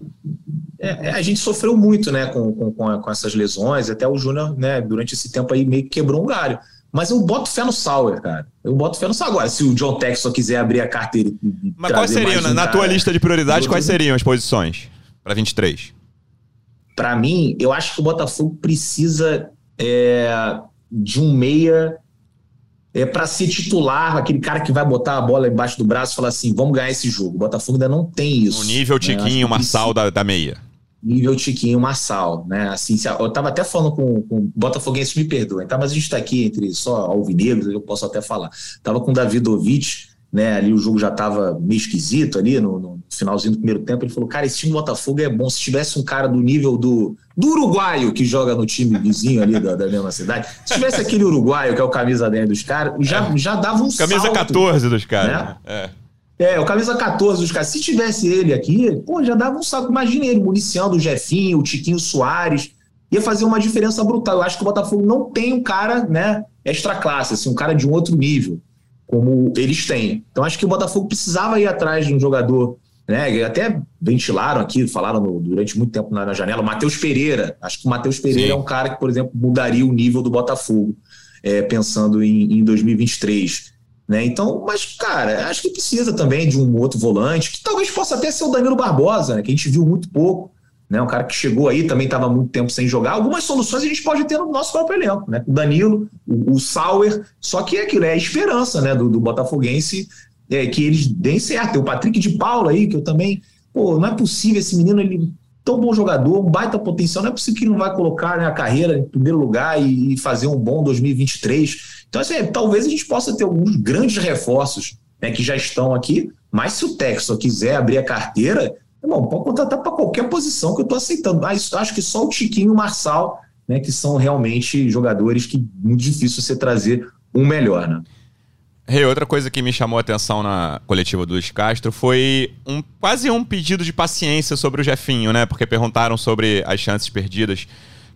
É, é, a gente sofreu muito, né, com, com, com essas lesões, até o Júnior, né, durante esse tempo aí meio que quebrou um galho. Mas eu boto fé no Sauer, cara. Eu boto fé no Sauer. Agora, se o John Texas quiser abrir a carteira. Mas quais seriam, um na, tua lista de prioridades, quais seriam as posições para 23? Para mim, eu acho que o Botafogo precisa é, de um meia é para ser titular, aquele cara que vai botar a bola embaixo do braço e falar assim: vamos ganhar esse jogo. O Botafogo ainda não tem isso. O nível né? Tiquinho, Marçal da, da meia. Nível Tiquinho, Marçal, né? Assim, eu tava até falando com, com Botafoguense, me perdoem, tá? Mas a gente tá aqui entre só alvinegros, eu posso até falar. Tava com o Davidovich, né? Ali o jogo já tava meio esquisito ali no, no finalzinho do primeiro tempo. Ele falou: Cara, esse time do Botafogo é bom. Se tivesse um cara do nível do, do uruguaio que joga no time vizinho ali da, da mesma cidade, se tivesse aquele uruguaio que é o camisa 10 dos caras, já, é. já dava um camisa salto. Camisa 14 dos caras. Né? É. É, o camisa 14 dos caras. Se tivesse ele aqui, pô, já dava um salto. Imagina ele municiando o Jefinho, o Tiquinho Soares. Ia fazer uma diferença brutal. Eu acho que o Botafogo não tem um cara, né, extra classe, assim, um cara de um outro nível como eles têm. Então acho que o Botafogo precisava ir atrás de um jogador, né? Até ventilaram aqui, falaram no, durante muito tempo na, na janela, o Matheus Pereira. Acho que o Matheus Pereira Sim. é um cara que, por exemplo, mudaria o nível do Botafogo, é, pensando em, em 2023. Né? Então, mas, cara, acho que precisa também de um outro volante, que talvez possa até ser o Danilo Barbosa, né? que a gente viu muito pouco né? Um cara que chegou aí, também estava muito tempo sem jogar. Algumas soluções a gente pode ter no nosso próprio elenco, né? O Danilo, o, o Sauer, só que é aquilo, é a esperança, né, do, do Botafoguense é, que eles deem certo. Tem o Patrick de Paula aí, que eu também, pô, não é possível esse menino, ele tão bom jogador, um baita potencial, não é possível que não vai colocar né, a carreira em primeiro lugar e, e fazer um bom 2023. Então, assim, talvez a gente possa ter alguns grandes reforços né, que já estão aqui, mas se o Texas quiser abrir a carteira, Irmão, pode contratar para qualquer posição que eu estou aceitando. Mas acho que só o Tiquinho e o Marçal, né, que são realmente jogadores que muito difícil você trazer um melhor, né? Hey, outra coisa que me chamou a atenção na coletiva do Luiz Castro foi um, quase um pedido de paciência sobre o Jefinho, né? Porque perguntaram sobre as chances perdidas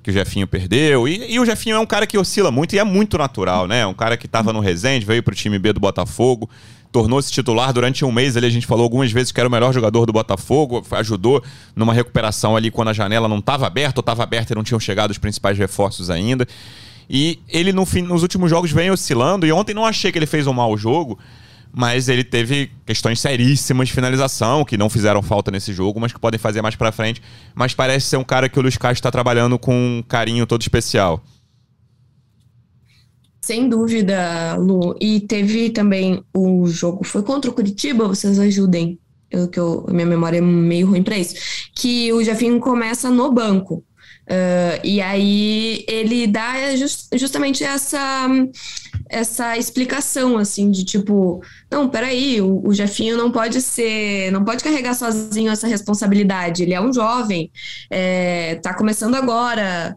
que o Jefinho perdeu. E, e o Jefinho é um cara que oscila muito e é muito natural, né? Um cara que estava no Resende, veio para o time B do Botafogo, tornou-se titular durante um mês ali. A gente falou algumas vezes que era o melhor jogador do Botafogo, ajudou numa recuperação ali quando a janela não estava aberta, ou estava aberta e não tinham chegado os principais reforços ainda. E ele no fim, nos últimos jogos vem oscilando, e ontem não achei que ele fez um mau jogo, mas ele teve questões seríssimas de finalização, que não fizeram falta nesse jogo, mas que podem fazer mais para frente. Mas parece ser um cara que o Luiz Castro está trabalhando com um carinho todo especial. Sem dúvida, Lu. E teve também o jogo, foi contra o Curitiba, vocês ajudem, eu, que eu, minha memória é meio ruim para isso, que o Jefinho começa no banco. Uh, e aí ele dá just, justamente essa essa explicação assim de tipo não peraí o, o Jefinho não pode ser não pode carregar sozinho essa responsabilidade ele é um jovem é, tá começando agora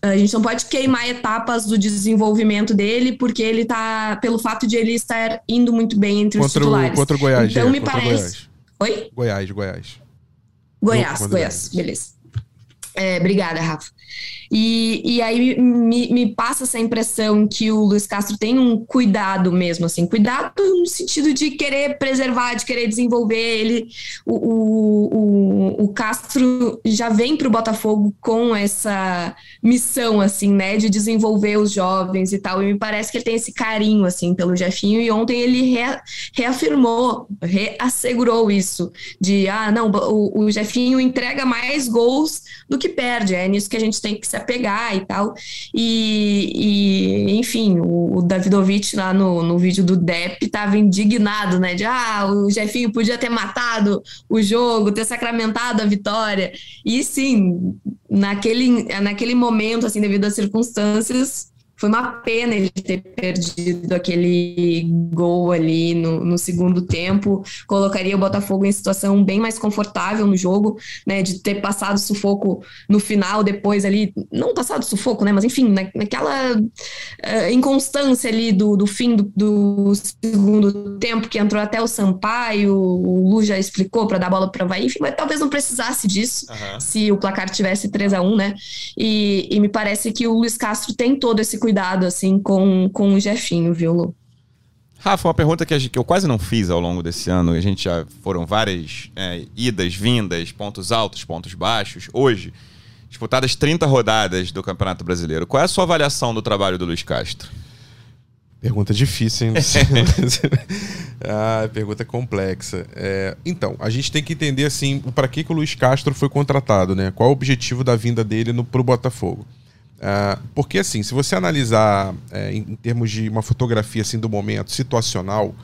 a gente não pode queimar etapas do desenvolvimento dele, porque ele tá, pelo fato de ele estar indo muito bem entre contra os titulares. O, contra o Goiás, então, é, me parece. Goiás. Oi? Goiás, Goiás. Goiás, Goiás, beleza. É, obrigada, Rafa. E, e aí me, me passa essa impressão que o Luiz Castro tem um cuidado mesmo, assim, cuidado no sentido de querer preservar, de querer desenvolver ele. O, o, o, o Castro já vem para o Botafogo com essa missão, assim, né, de desenvolver os jovens e tal. E me parece que ele tem esse carinho, assim, pelo Jefinho. E ontem ele rea, reafirmou, reassegurou isso, de, ah, não, o, o Jefinho entrega mais gols do que perde. É nisso que a gente tem que se apegar e tal. E, e enfim, o, o Davidovich lá no, no vídeo do Depp estava indignado, né? De ah, o Jefinho podia ter matado o jogo, ter sacramentado a vitória. E sim, naquele, naquele momento, assim, devido às circunstâncias, foi uma pena ele ter perdido aquele gol ali no, no, segundo tempo. Colocaria o Botafogo em situação bem mais confortável no jogo, né? De ter passado sufoco no final, depois ali. Não passado sufoco, né? Mas enfim, na, naquela uh, inconstância ali do, do fim do, do, segundo tempo, que entrou até o Sampaio, o Lu já explicou para dar bola para vai, enfim, mas talvez não precisasse disso uhum. se o placar tivesse 3 a 1 né? E, e me parece que o Luiz Castro tem todo esse cuidado cuidado, assim, com, com o Jefinho, viu, Lu? Rafa, uma pergunta que, eu quase não fiz ao longo desse ano, a gente já foram várias é, idas, vindas, pontos altos, pontos baixos. Hoje, disputadas 30 rodadas do Campeonato Brasileiro. Qual é a sua avaliação do trabalho do Luiz Castro? Pergunta difícil, hein? ah, pergunta complexa. É, então, a gente tem que entender assim, para que, que o Luiz Castro foi contratado, né? Qual o objetivo da vinda dele no, pro Botafogo? Uh, porque, assim, se você analisar é, em, em, termos de uma fotografia assim, do momento, situacional,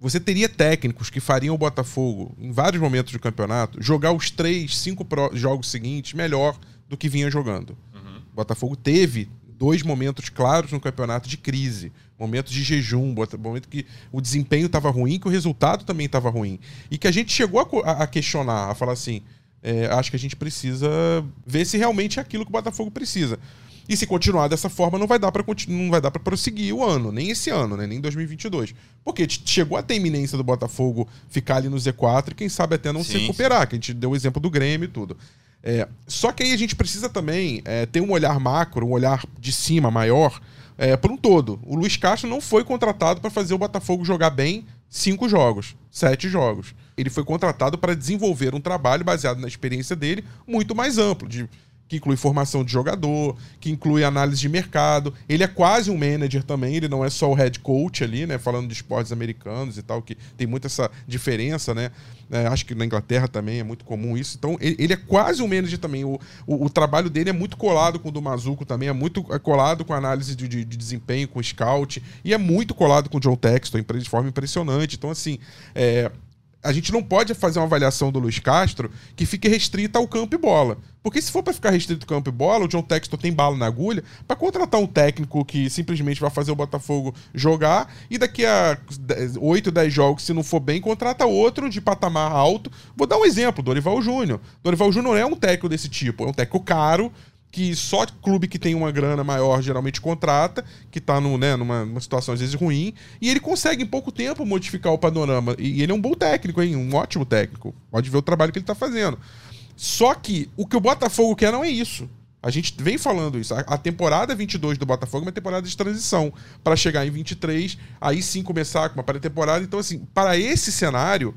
você teria técnicos que fariam o Botafogo, em vários momentos do campeonato, jogar os três, cinco jogos seguintes melhor do que vinha jogando. Uhum. O Botafogo teve dois momentos claros no campeonato de crise. Momentos de jejum, momento que o desempenho estava ruim, que o resultado também estava ruim. E que a gente chegou a, a questionar, a falar assim: é, acho que a gente precisa ver se realmente é aquilo que o Botafogo precisa. E se continuar dessa forma, não vai dar para não vai dar para prosseguir o ano, nem esse ano, né? nem 2022. Porque chegou a ter iminência do Botafogo ficar ali no Z4 e quem sabe até não sim, se recuperar, que a gente deu o exemplo do Grêmio e tudo. É, só que aí a gente precisa também é, ter um olhar macro, um olhar de cima maior é, por um todo. O Luiz Castro não foi contratado para fazer o Botafogo jogar bem cinco jogos, sete jogos. Ele foi contratado para desenvolver um trabalho baseado na experiência dele, muito mais amplo, de que inclui formação de jogador, que inclui análise de mercado. Ele é quase um manager também, ele não é só o head coach ali, né? Falando de esportes americanos e tal, que tem muita essa diferença, né? É, acho que na Inglaterra também é muito comum isso. Então, ele, é quase um manager também. O, o, o, trabalho dele é muito colado com o do Mazuco também, é muito é colado com análise de, de, de, desempenho, com scout, e é muito colado com o John Texton, de forma impressionante. Então, assim, é, a gente não pode fazer uma avaliação do Luiz Castro que fique restrita ao campo e bola. Porque se for para ficar restrito campo e bola, o John Texton tem bala na agulha para contratar um técnico que simplesmente vai fazer o Botafogo jogar e daqui a 8, 10 jogos, se não for bem, contrata outro de patamar alto. Vou dar um exemplo, Dorival Júnior. Dorival Júnior é um técnico desse tipo, é um técnico caro, que só clube que tem uma grana maior geralmente contrata, que está né, numa, numa, situação às vezes ruim, e ele consegue em pouco tempo modificar o panorama. E ele é um bom técnico, hein? Um ótimo técnico. Pode ver o trabalho que ele está fazendo. Só que o que o Botafogo quer não é isso. A gente vem falando isso. A, temporada 22 do Botafogo é uma temporada de transição para chegar em 23, aí sim começar com uma pré-temporada. Então, assim, para esse cenário,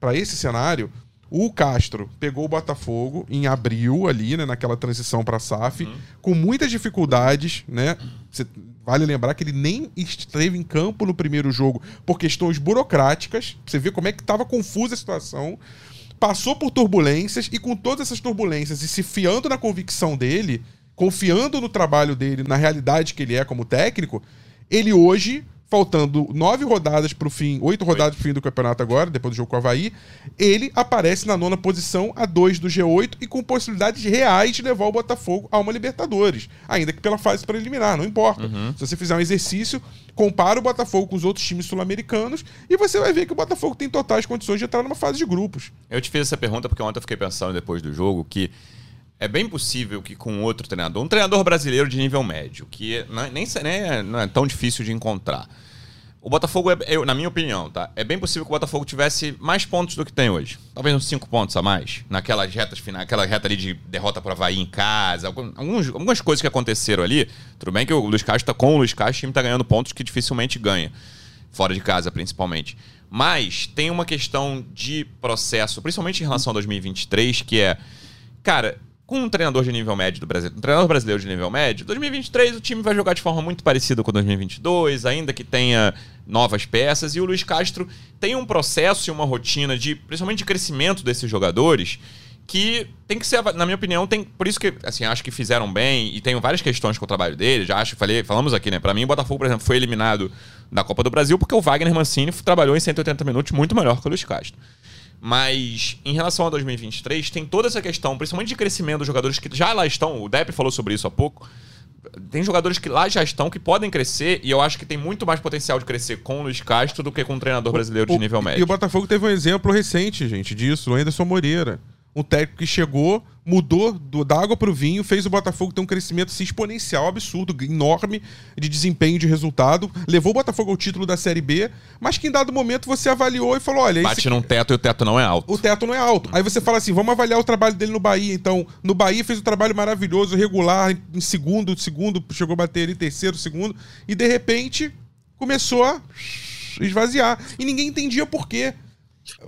para esse cenário, o Castro pegou o Botafogo em abril ali, né, naquela transição para a SAF, uhum. com muitas dificuldades, né? Cê, vale lembrar que ele nem esteve em campo no primeiro jogo por questões burocráticas. Você vê como é que estava confusa a situação. Passou por turbulências e com todas essas turbulências e se fiando na convicção dele, confiando no trabalho dele, na realidade que ele é como técnico, ele hoje faltando nove rodadas para o fim, oito rodadas para o fim do campeonato agora, depois do jogo com o Havaí, ele aparece na nona posição, a dois do G8 e com possibilidades reais de levar o Botafogo a uma Libertadores, ainda que pela fase preliminar, não importa. Uhum. Se você fizer um exercício, compara o Botafogo com os outros times sul-americanos e você vai ver que o Botafogo tem totais condições de entrar numa fase de grupos. Eu te fiz essa pergunta porque ontem eu fiquei pensando depois do jogo que é bem possível que com outro treinador, um treinador brasileiro de nível médio, que é, nem, nem é, não é tão difícil de encontrar. O Botafogo, é, eu, na minha opinião, tá? É bem possível que o Botafogo tivesse mais pontos do que tem hoje. Talvez uns 5 pontos a mais. Naquelas retas finais, reta ali de derrota para Havaí em casa. Alguns, algumas coisas que aconteceram ali. Tudo bem que o Luiz Castro tá com o Luiz Castro, o time tá ganhando pontos que dificilmente ganha. Fora de casa, principalmente. Mas tem uma questão de processo, principalmente em relação a 2023, que é. Cara, com um treinador de nível médio do Brasil, um treinador brasileiro de nível médio, 2023 o time vai jogar de forma muito parecida com 2022, ainda que tenha novas peças. E o Luiz Castro tem um processo e uma rotina de, principalmente de crescimento desses jogadores, que tem que ser, na minha opinião, tem por isso que assim acho que fizeram bem e tenho várias questões com o trabalho dele. Já acho, falei, falamos aqui, né? Para mim, o Botafogo, por exemplo, foi eliminado da Copa do Brasil porque o Wagner Mancini trabalhou em 180 minutos muito melhor que o Luiz Castro. Mas em relação a 2023, tem toda essa questão, principalmente de crescimento dos jogadores que já lá estão. O Depp falou sobre isso há pouco. Tem jogadores que lá já estão que podem crescer e eu acho que tem muito mais potencial de crescer com o Luiz Castro do que com um treinador brasileiro de nível médio. E o Botafogo teve um exemplo recente, gente, disso, o Anderson Moreira um técnico que chegou, mudou do, da água para o vinho, fez o Botafogo ter um crescimento assim, exponencial, absurdo, enorme de desempenho, de resultado, levou o Botafogo ao título da Série B, mas que em dado momento você avaliou e falou: olha. Bate esse... num teto e o teto não é alto. O teto não é alto. Aí você fala assim: vamos avaliar o trabalho dele no Bahia. Então, no Bahia fez um trabalho maravilhoso, regular, em segundo, segundo, chegou a bater ali, terceiro, segundo, e de repente começou a esvaziar. E ninguém entendia por quê.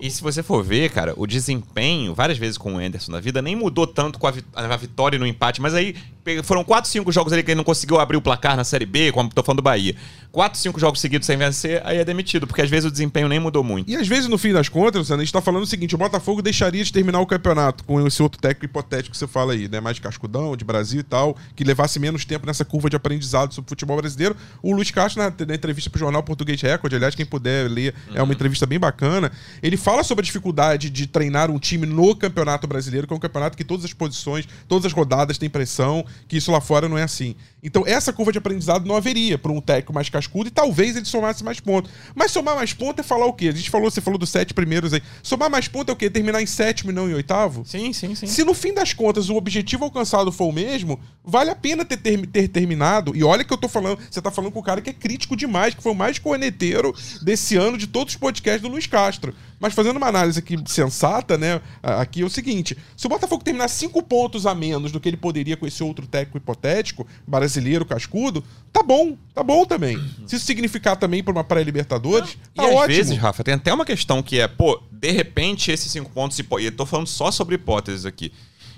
E se você for ver, cara, o desempenho, várias vezes com o Anderson na vida, nem mudou tanto com a, vitória e no empate, mas aí foram 4, 5 jogos ali que ele não conseguiu abrir o placar na Série B, como tô falando do Bahia. 4, 5 jogos seguidos sem vencer, aí é demitido, porque às vezes o desempenho nem mudou muito. E às vezes, no fim das contas, a gente tá falando o seguinte: o Botafogo deixaria de terminar o campeonato com esse outro técnico hipotético que você fala aí, né? Mais cascudão, de Brasil e tal, que levasse menos tempo nessa curva de aprendizado sobre futebol brasileiro. O Luiz Castro, na, na entrevista pro jornal Português Record, aliás, quem puder ler, uhum. é uma entrevista bem bacana. Ele fala sobre a dificuldade de treinar um time no campeonato brasileiro, que é um campeonato que todas as posições, todas as rodadas têm pressão, que isso lá fora não é assim. Então, essa curva de aprendizado não haveria para um técnico mais cascudo e talvez ele somasse mais pontos. Mas somar mais pontos é falar o quê? A gente falou, você falou dos sete primeiros aí. Somar mais pontos é o quê? Terminar em sétimo e não em oitavo? Sim, sim, sim. Se no fim das contas o objetivo alcançado for o mesmo, vale a pena ter, ter, ter terminado. E olha que eu tô falando, você tá falando com o cara que é crítico demais, que foi o mais corneteiro desse ano de todos os podcasts do Luiz Castro. Mas fazendo uma análise aqui sensata, né? Aqui é o seguinte: se o Botafogo terminar cinco pontos a menos do que ele poderia com esse outro técnico hipotético, brasileiro, cascudo, tá bom, tá bom também. Se isso significar também para uma pré-Libertadores, tá e ótimo. às vezes, Rafa, tem até uma questão que é, pô, de repente esses cinco pontos, e eu tô falando só sobre hipóteses aqui.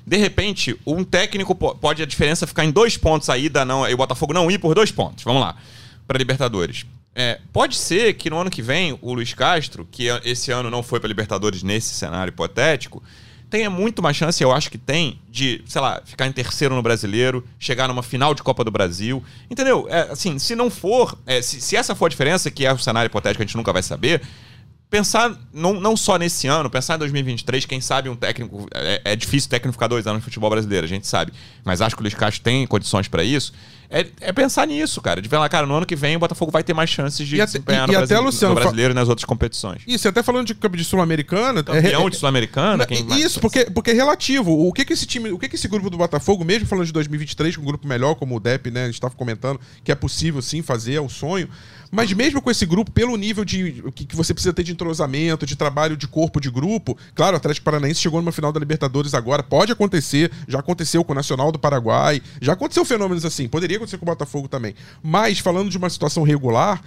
De repente, um técnico pode a diferença ficar em dois pontos aí, da não, e o Botafogo não ir por dois pontos. Vamos lá. Para Libertadores. É, pode ser que no ano que vem o Luiz Castro, que esse ano não foi para Libertadores nesse cenário hipotético, tenha muito mais chance, eu acho que tem, de, sei lá, ficar em terceiro no brasileiro, chegar numa final de Copa do Brasil. Entendeu? É, assim, se não for, é, se, se, essa for a diferença, que é o cenário hipotético, a gente nunca vai saber. Pensar não, não só nesse ano, pensar em 2023, quem sabe um técnico. É, é difícil técnico ficar dois anos no futebol brasileiro, a gente sabe. Mas acho que o Luiz Castro tem condições para isso é, é, pensar nisso, cara. De ver lá, cara, no ano que vem o Botafogo vai ter mais chances de e desempenhar no, e Brasil, Luciano, no brasileiro e nas outras competições. Isso, até falando de de Sul-Americana. Campeão é, de Sul-Americana? Isso, porque, porque é relativo. O que, que esse time, o que, que esse grupo do Botafogo, mesmo falando de 2023, com um grupo melhor, como o DEP, né? A gente estava comentando que é possível sim fazer, é o sonho. Mas mesmo com esse grupo, pelo nível de que, que você precisa ter de entrosamento, de trabalho de corpo de grupo, claro, o Atlético Paranaense chegou numa final da Libertadores agora, pode acontecer, já aconteceu com o Nacional do Paraguai, já aconteceu fenômenos assim, poderia acontecer com o Botafogo também. Mas, falando de uma situação regular,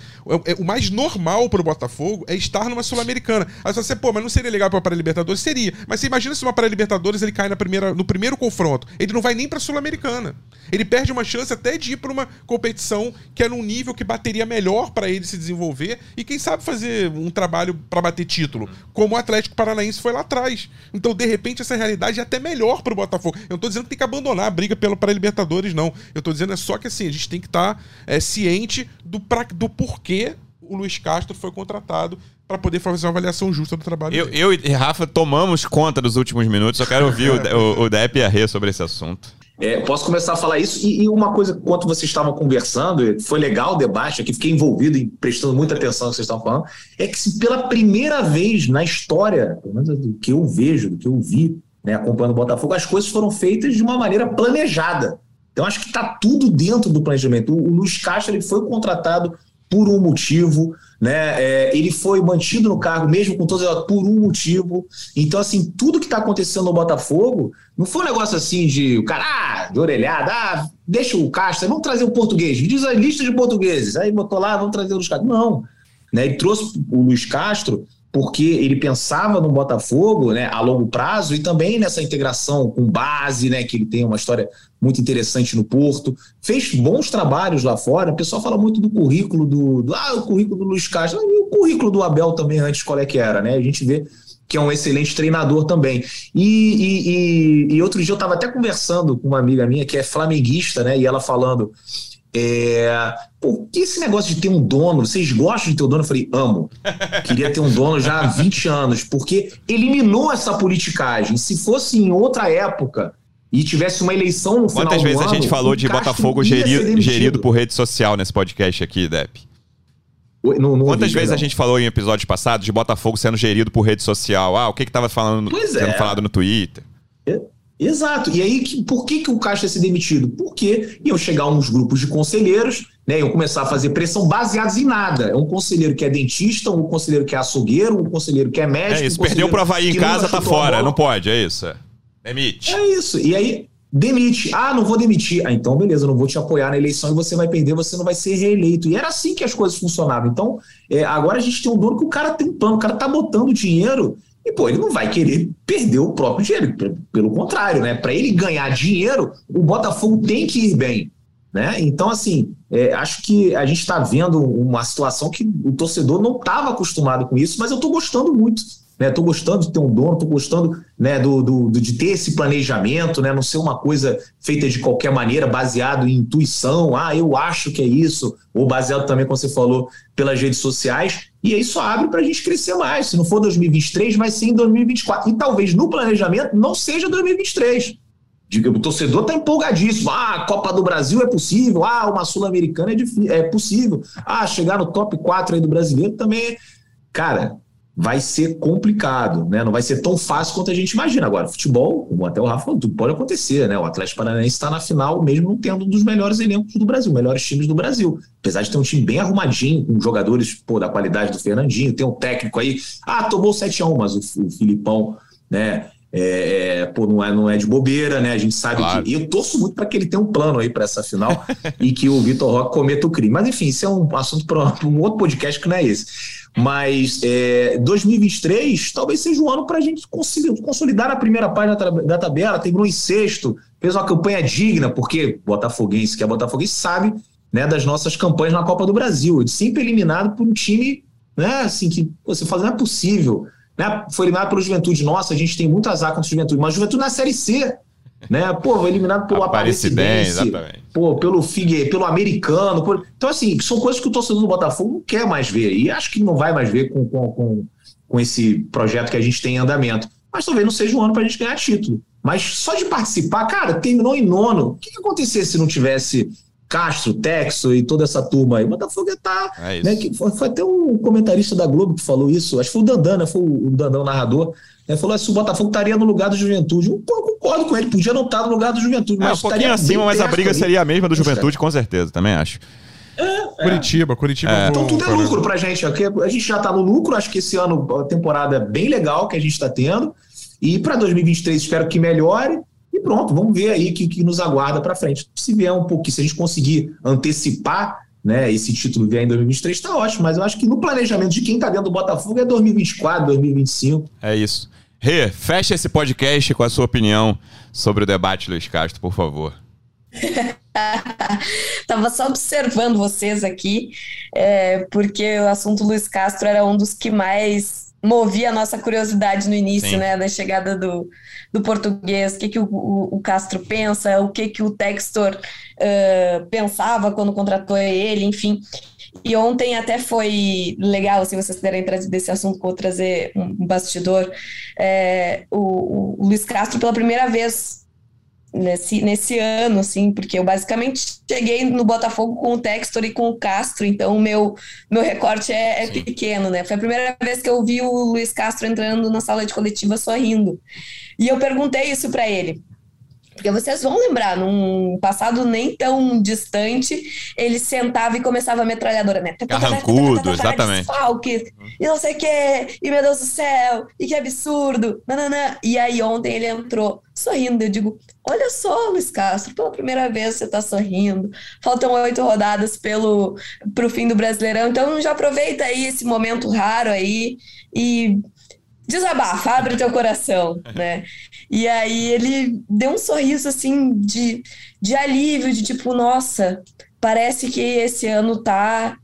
é, é, o mais normal para o Botafogo é estar numa Sul-Americana. Aí você, pô, mas não seria legal para a Libertadores? Seria. Mas você imagina se uma para Libertadores ele cai na primeira, no primeiro confronto. Ele não vai nem para Sul-Americana. Ele perde uma chance até de ir para uma competição que é num nível que bateria melhor para ele se desenvolver e quem sabe fazer um trabalho para bater título, como o Atlético Paranaense foi lá atrás. Então, de repente, essa realidade é até melhor para o Botafogo. Eu não tô dizendo que tem que abandonar a briga pelo para Libertadores, não. Eu tô dizendo é só que assim, a gente tem que estar tá, é, ciente do, pra, do porquê o Luiz Castro foi contratado para poder fazer uma avaliação justa do trabalho eu, dele. Eu e Rafa tomamos conta dos últimos minutos. Eu quero ouvir o, o, o Depp e a Rê sobre esse assunto. É, posso começar a falar isso? E, e, uma coisa, enquanto vocês estavam conversando, foi legal o debate aqui, fiquei envolvido e prestando muita atenção no que vocês estavam falando, é que se pela primeira vez na história, pelo menos do que eu vejo, do que eu vi, né, acompanhando o Botafogo, as coisas foram feitas de uma maneira planejada. Então, acho que está tudo dentro do planejamento. O, o Luiz Castro ele foi contratado por um motivo, né? É, ele foi mantido no cargo mesmo com todos por um motivo. Então, assim, tudo que está acontecendo no Botafogo não foi um negócio assim de o cara, ah, de orelhada, ah, deixa o Castro, vamos trazer o português, diz a lista de portugueses, aí botou lá, vamos trazer o Luiz Castro. Não, né? Ele trouxe o Luiz Castro porque ele pensava no Botafogo né, a longo prazo e também nessa integração com base, né, que ele tem uma história muito interessante no Porto, fez bons trabalhos lá fora. O pessoal fala muito do currículo do, do ah, o currículo do Luiz Castro, e o currículo do Abel também antes qual é que era, né? A gente vê que é um excelente treinador também. E, e, e, e outro dia eu estava até conversando com uma amiga minha que é flamenguista, né? E ela falando é, Pô, que esse negócio de ter um dono, vocês gostam de ter um dono? Eu falei, amo. Queria ter um dono já há 20 anos, porque eliminou essa politicagem. Se fosse em outra época e tivesse uma eleição no final Quantas vezes ano, a gente falou de Botafogo gerido, gerido por rede social nesse podcast aqui, Depp? Não, não Quantas vezes não. a gente falou em episódios passados de Botafogo sendo gerido por rede social? Ah, o que que tava falando, sendo é. falado no Twitter? É. Exato. E aí, por que, que o Caixa ia ser demitido? Porque iam chegar uns grupos de conselheiros, né, iam começar a fazer pressão baseados em nada. É um conselheiro que é dentista, um conselheiro que é açougueiro, um conselheiro que é médico. É isso, um perdeu pro Havaí em casa, tá fora. Não pode, é isso. Demite. É isso. E aí, demite. Ah, não vou demitir. Ah, então beleza, não vou te apoiar na eleição e você vai perder, você não vai ser reeleito. E era assim que as coisas funcionavam. Então, é, agora a gente tem um dono que o cara tem um plano, o cara tá botando dinheiro E, pô, ele não vai querer perder o próprio dinheiro. Pelo contrário, né? Para ele ganhar dinheiro, o Botafogo tem que ir bem. Né? Então, assim, é, acho que a gente está vendo uma situação que o torcedor não estava acostumado com isso, mas eu estou gostando muito. Né? gostando de ter um dono, estou gostando né, do, do, de ter esse planejamento, né? não ser uma coisa feita de qualquer maneira, baseado em intuição, ah, eu acho que é isso, ou baseado também, como você falou, pelas redes sociais. E isso abre para a gente crescer mais. Se não for 2023, vai ser em 2024. E talvez no planejamento não seja 2023. O torcedor está empolgadíssimo. Ah, a Copa do Brasil é possível. Ah, uma Sul-Americana é, é possível. Ah, chegar no top 4 aí do brasileiro também. É. Cara, vai ser complicado, né? Não vai ser tão fácil quanto a gente imagina. Agora, futebol, como até o Rafa falou, tudo pode acontecer, né? O Atlético Paranaense está na final, mesmo não tendo um dos melhores elencos do Brasil, melhores times do Brasil. Apesar de ter um time bem arrumadinho, com jogadores pô, da qualidade do Fernandinho, tem um técnico aí. Ah, tomou 7x1, mas o, o Filipão, né? É, é, pô, não é, não é de bobeira, né? A gente sabe claro. que. Eu torço muito para que ele tenha um plano aí para essa final e que o Vitor Roque cometa o crime. Mas, enfim, isso é um assunto para um outro podcast que não é esse. Mas é, 2023 talvez seja um ano para a gente conseguir consolidar a primeira página da tabela. Terminou em sexto, fez uma campanha digna, porque Botafoguense, que é Botafoguense, sabe né, das nossas campanhas na Copa do Brasil. Sempre eliminado por um time né, assim, que você fala, não é possível né? Foi eliminado pelo Juventude. Nossa, a gente tem muito azar contra o Juventude, mas Juventude na Série C. Né? Pô, foi eliminado pelo Aparecidense, pô, pelo Figue, pelo americano. Por... Então, assim, são coisas que o torcedor do Botafogo não quer mais ver. E acho que não vai mais ver com, com, com, com esse projeto que a gente tem em andamento. Mas talvez não seja um ano para a gente ganhar título. Mas só de participar, cara, terminou em nono. O que, que acontecesse se não tivesse Castro, Texo e toda essa turma aí. O Botafogo tá. É né, que foi, foi, até um comentarista da Globo que falou isso. Acho que foi o Dandan, né? Foi o Dandan, o narrador. Né, falou assim: o Botafogo estaria no lugar do Juventude. Eu concordo com ele, podia não estar no lugar do Juventude. É, um pouquinho acima, mas a briga ali. seria a mesma do Juventude, com certeza, também acho. É, é. Curitiba, Curitiba. É. Então tudo é lucro pra gente. A gente já tá no lucro, acho que esse ano a temporada é bem legal que a gente está tendo. E para 2023 espero que melhore. E pronto, vamos ver aí o que, que nos aguarda para frente. Se vier um pouquinho, se a gente conseguir antecipar né, esse título vier em 2023, está ótimo, mas eu acho que no planejamento de quem está dentro do Botafogo é 2024, 2025. É isso. Rê, fecha esse podcast com a sua opinião sobre o debate, Luiz Castro, por favor. Tava só observando vocês aqui, é, porque o assunto Luiz Castro era um dos que mais movia a nossa curiosidade no início, Sim. né, da chegada do, do português, o que, que o, o, o Castro pensa, o que, que o Textor uh, pensava quando contratou ele, enfim. E ontem até foi legal, se vocês terem trazido esse assunto, vou trazer um bastidor. É, o, o Luiz Castro, pela primeira vez nesse, nesse ano, assim, porque eu basicamente cheguei no Botafogo com o Textor e com o Castro, então o meu, meu recorte é, é pequeno, né? Foi a primeira vez que eu vi o Luiz Castro entrando na sala de coletiva sorrindo. E eu perguntei isso para ele. Porque vocês vão lembrar, num passado nem tão distante, ele sentava e começava a metralhadora, né? Carrancudo, exatamente. Desfalque, e não sei o quê, e meu Deus do céu, e que absurdo, nananã. E aí ontem ele entrou sorrindo, eu digo, olha só, Luiz Castro, pela primeira vez você tá sorrindo, faltam oito rodadas pelo, pro fim do Brasileirão, então já aproveita aí esse momento raro aí, e desabafa, abre teu coração, né? E aí ele deu um sorriso assim de, de alívio, de tipo, nossa, parece que esse ano tá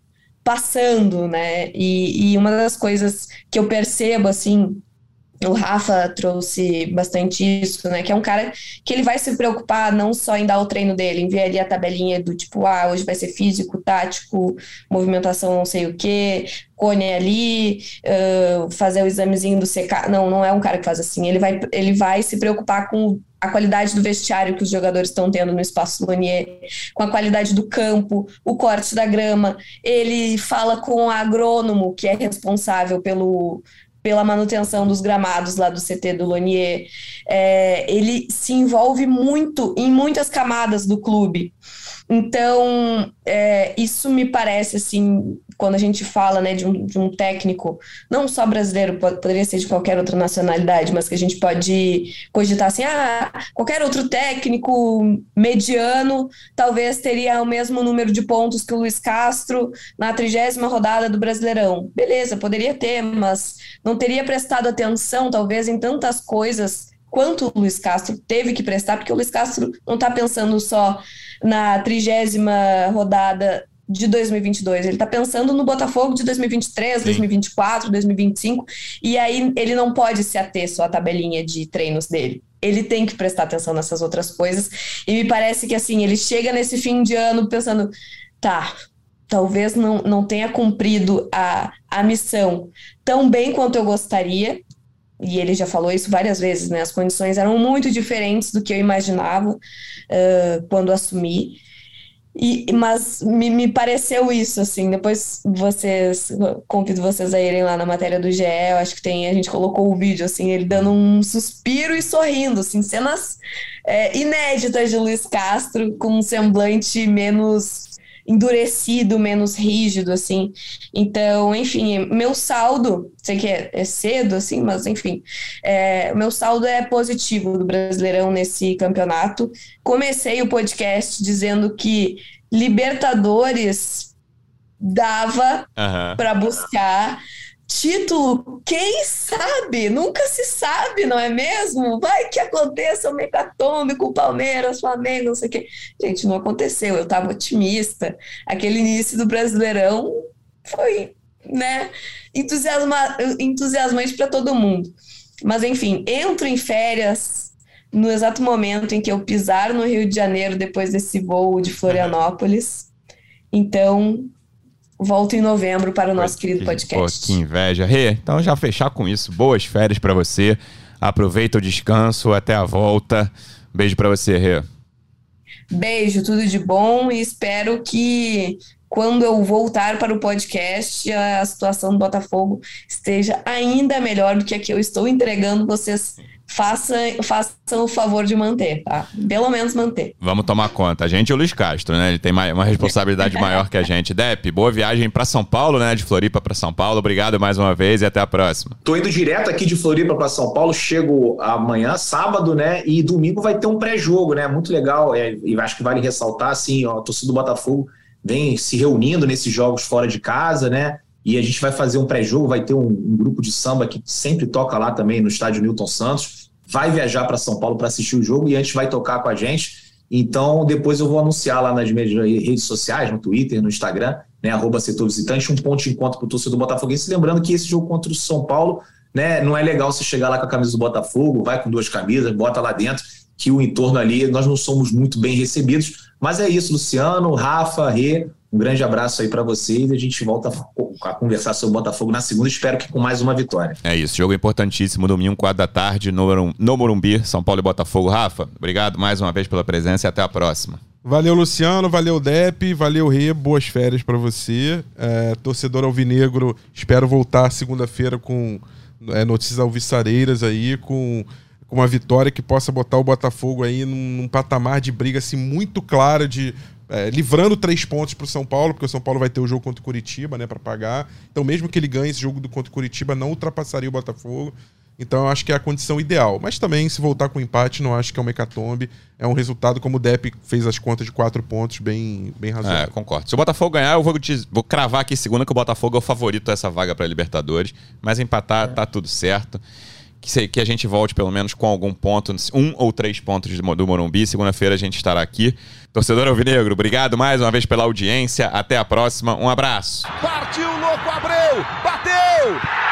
passando, né? E, e uma das coisas que eu percebo assim o Rafa trouxe bastante isso, né? Que é um cara que ele vai se preocupar não só em dar o treino dele, em ver ali a tabelinha do tipo, ah, hoje vai ser físico, tático, movimentação não sei o quê, cone ali, uh, fazer o examezinho do CK. Não, não é um cara que faz assim. Ele vai, ele vai se preocupar com a qualidade do vestiário que os jogadores estão tendo no espaço Lonier, com a qualidade do campo, o corte da grama. Ele fala com o agrônomo, que é responsável pelo pela manutenção dos gramados lá do CT do Lonier. É, ele se envolve muito em muitas camadas do clube. Então, é, isso me parece, assim, quando a gente fala né, de, um, de um técnico, não só brasileiro, poderia ser de qualquer outra nacionalidade, mas que a gente pode cogitar assim, ah, qualquer outro técnico mediano talvez teria o mesmo número de pontos que o Luiz Castro na trigésima rodada do Brasileirão. Beleza, poderia ter, mas não teria prestado atenção, talvez, em tantas coisas quanto o Luiz Castro teve que prestar, porque o Luiz Castro não está pensando só na trigésima rodada de 2022, ele está pensando no Botafogo de 2023, Sim. 2024, 2025, e aí ele não pode se ater só à tabelinha de treinos dele. Ele tem que prestar atenção nessas outras coisas, e me parece que assim, ele chega nesse fim de ano pensando, tá, talvez não, não tenha cumprido a, a missão tão bem quanto eu gostaria, e ele já falou isso várias vezes, né? As condições eram muito diferentes do que eu imaginava uh, quando assumi. E, mas me, me, pareceu isso, assim, depois vocês, convido vocês a irem lá na matéria do GE, eu acho que tem, a gente colocou o vídeo, assim, ele dando um suspiro e sorrindo, assim, cenas é, inéditas de Luiz Castro, com um semblante menos endurecido, menos rígido, assim. Então, enfim, meu saldo, sei que é, é cedo, assim, mas enfim, é, meu saldo é positivo do Brasileirão nesse campeonato. Comecei o podcast dizendo que Libertadores dava uhum. para buscar título, quem sabe? Nunca se sabe, não é mesmo? Vai que aconteça um mecatombe com o Palmeiras, Flamengo, não sei o quê. Gente, não aconteceu, eu estava otimista. Aquele início do Brasileirão foi, né, entusiasma, entusiasmante para todo mundo. Mas, enfim, entro em férias no exato momento em que eu pisar no Rio de Janeiro depois desse voo de Florianópolis. Então, volto em novembro para o nosso querido podcast. Pô, que inveja. Rê, então já fechar com isso. Boas férias para você. Aproveita o descanso. Até a volta. Beijo para você, Rê. Beijo, tudo de bom e espero que quando eu voltar para o podcast, a situação do Botafogo esteja ainda melhor do que a que eu estou entregando vocês faça, façam o favor de manter, tá? Pelo menos manter. Vamos tomar conta. A gente é o Luiz Castro, né? Ele tem uma responsabilidade maior que a gente. Dep, boa viagem para São Paulo, né? De Floripa para São Paulo. Obrigado mais uma vez e até a próxima. Tô indo direto aqui de Floripa para São Paulo. Chego amanhã, sábado, né? E domingo vai ter um pré-jogo, né? Muito legal. É, e acho que vale ressaltar, assim, ó, a torcida do Botafogo vem se reunindo nesses jogos fora de casa, né? E a gente vai fazer um pré-jogo, vai ter um, um, grupo de samba que sempre toca lá também no estádio Newton Santos. Vai viajar para São Paulo para assistir o jogo e antes vai tocar com a gente. Então, depois eu vou anunciar lá nas minhas redes sociais, no Twitter, no Instagram, né, arroba setor visitante, um ponto de encontro para o torcedor botafoguense. Lembrando que esse jogo contra o São Paulo, né, não é legal você chegar lá com a camisa do Botafogo, vai com duas camisas, bota lá dentro, que o entorno ali, nós não somos muito bem recebidos. Mas é isso, Luciano, Rafa, Rê, um grande abraço aí para vocês e a gente volta a, conversar sobre o Botafogo na segunda. Espero que com mais uma vitória. É isso, jogo importantíssimo, domingo, 4 da tarde, no, Morumbi, São Paulo e Botafogo. Rafa, obrigado mais uma vez pela presença e até a próxima. Valeu, Luciano, valeu, Dep, valeu, Rê, boas férias para você. É, torcedor alvinegro, espero voltar segunda-feira com é, notícias alviçareiras aí, com com uma vitória que possa botar o Botafogo aí num, num patamar de briga assim, muito clara de é, livrando três pontos para o São Paulo, porque o São Paulo vai ter o jogo contra o Curitiba, né, para pagar. Então, mesmo que ele ganhe esse jogo do contra o Curitiba, não ultrapassaria o Botafogo. Então, eu acho que é a condição ideal. Mas também, se voltar com empate, não acho que é um hecatombe. É um resultado, como o Depp fez as contas de quatro pontos, bem, bem razoável. É, concordo. Se o Botafogo ganhar, eu vou, te, vou cravar aqui segunda que o Botafogo é o favorito dessa vaga para Libertadores. Mas empatar, é. tá tudo certo que, que a gente volte pelo menos com algum ponto, um ou três pontos do Morumbi. Segunda-feira a gente estará aqui. Torcedor Alvinegro, obrigado mais uma vez pela audiência. Até a próxima. Um abraço. Partiu, louco, Abreu! Bateu!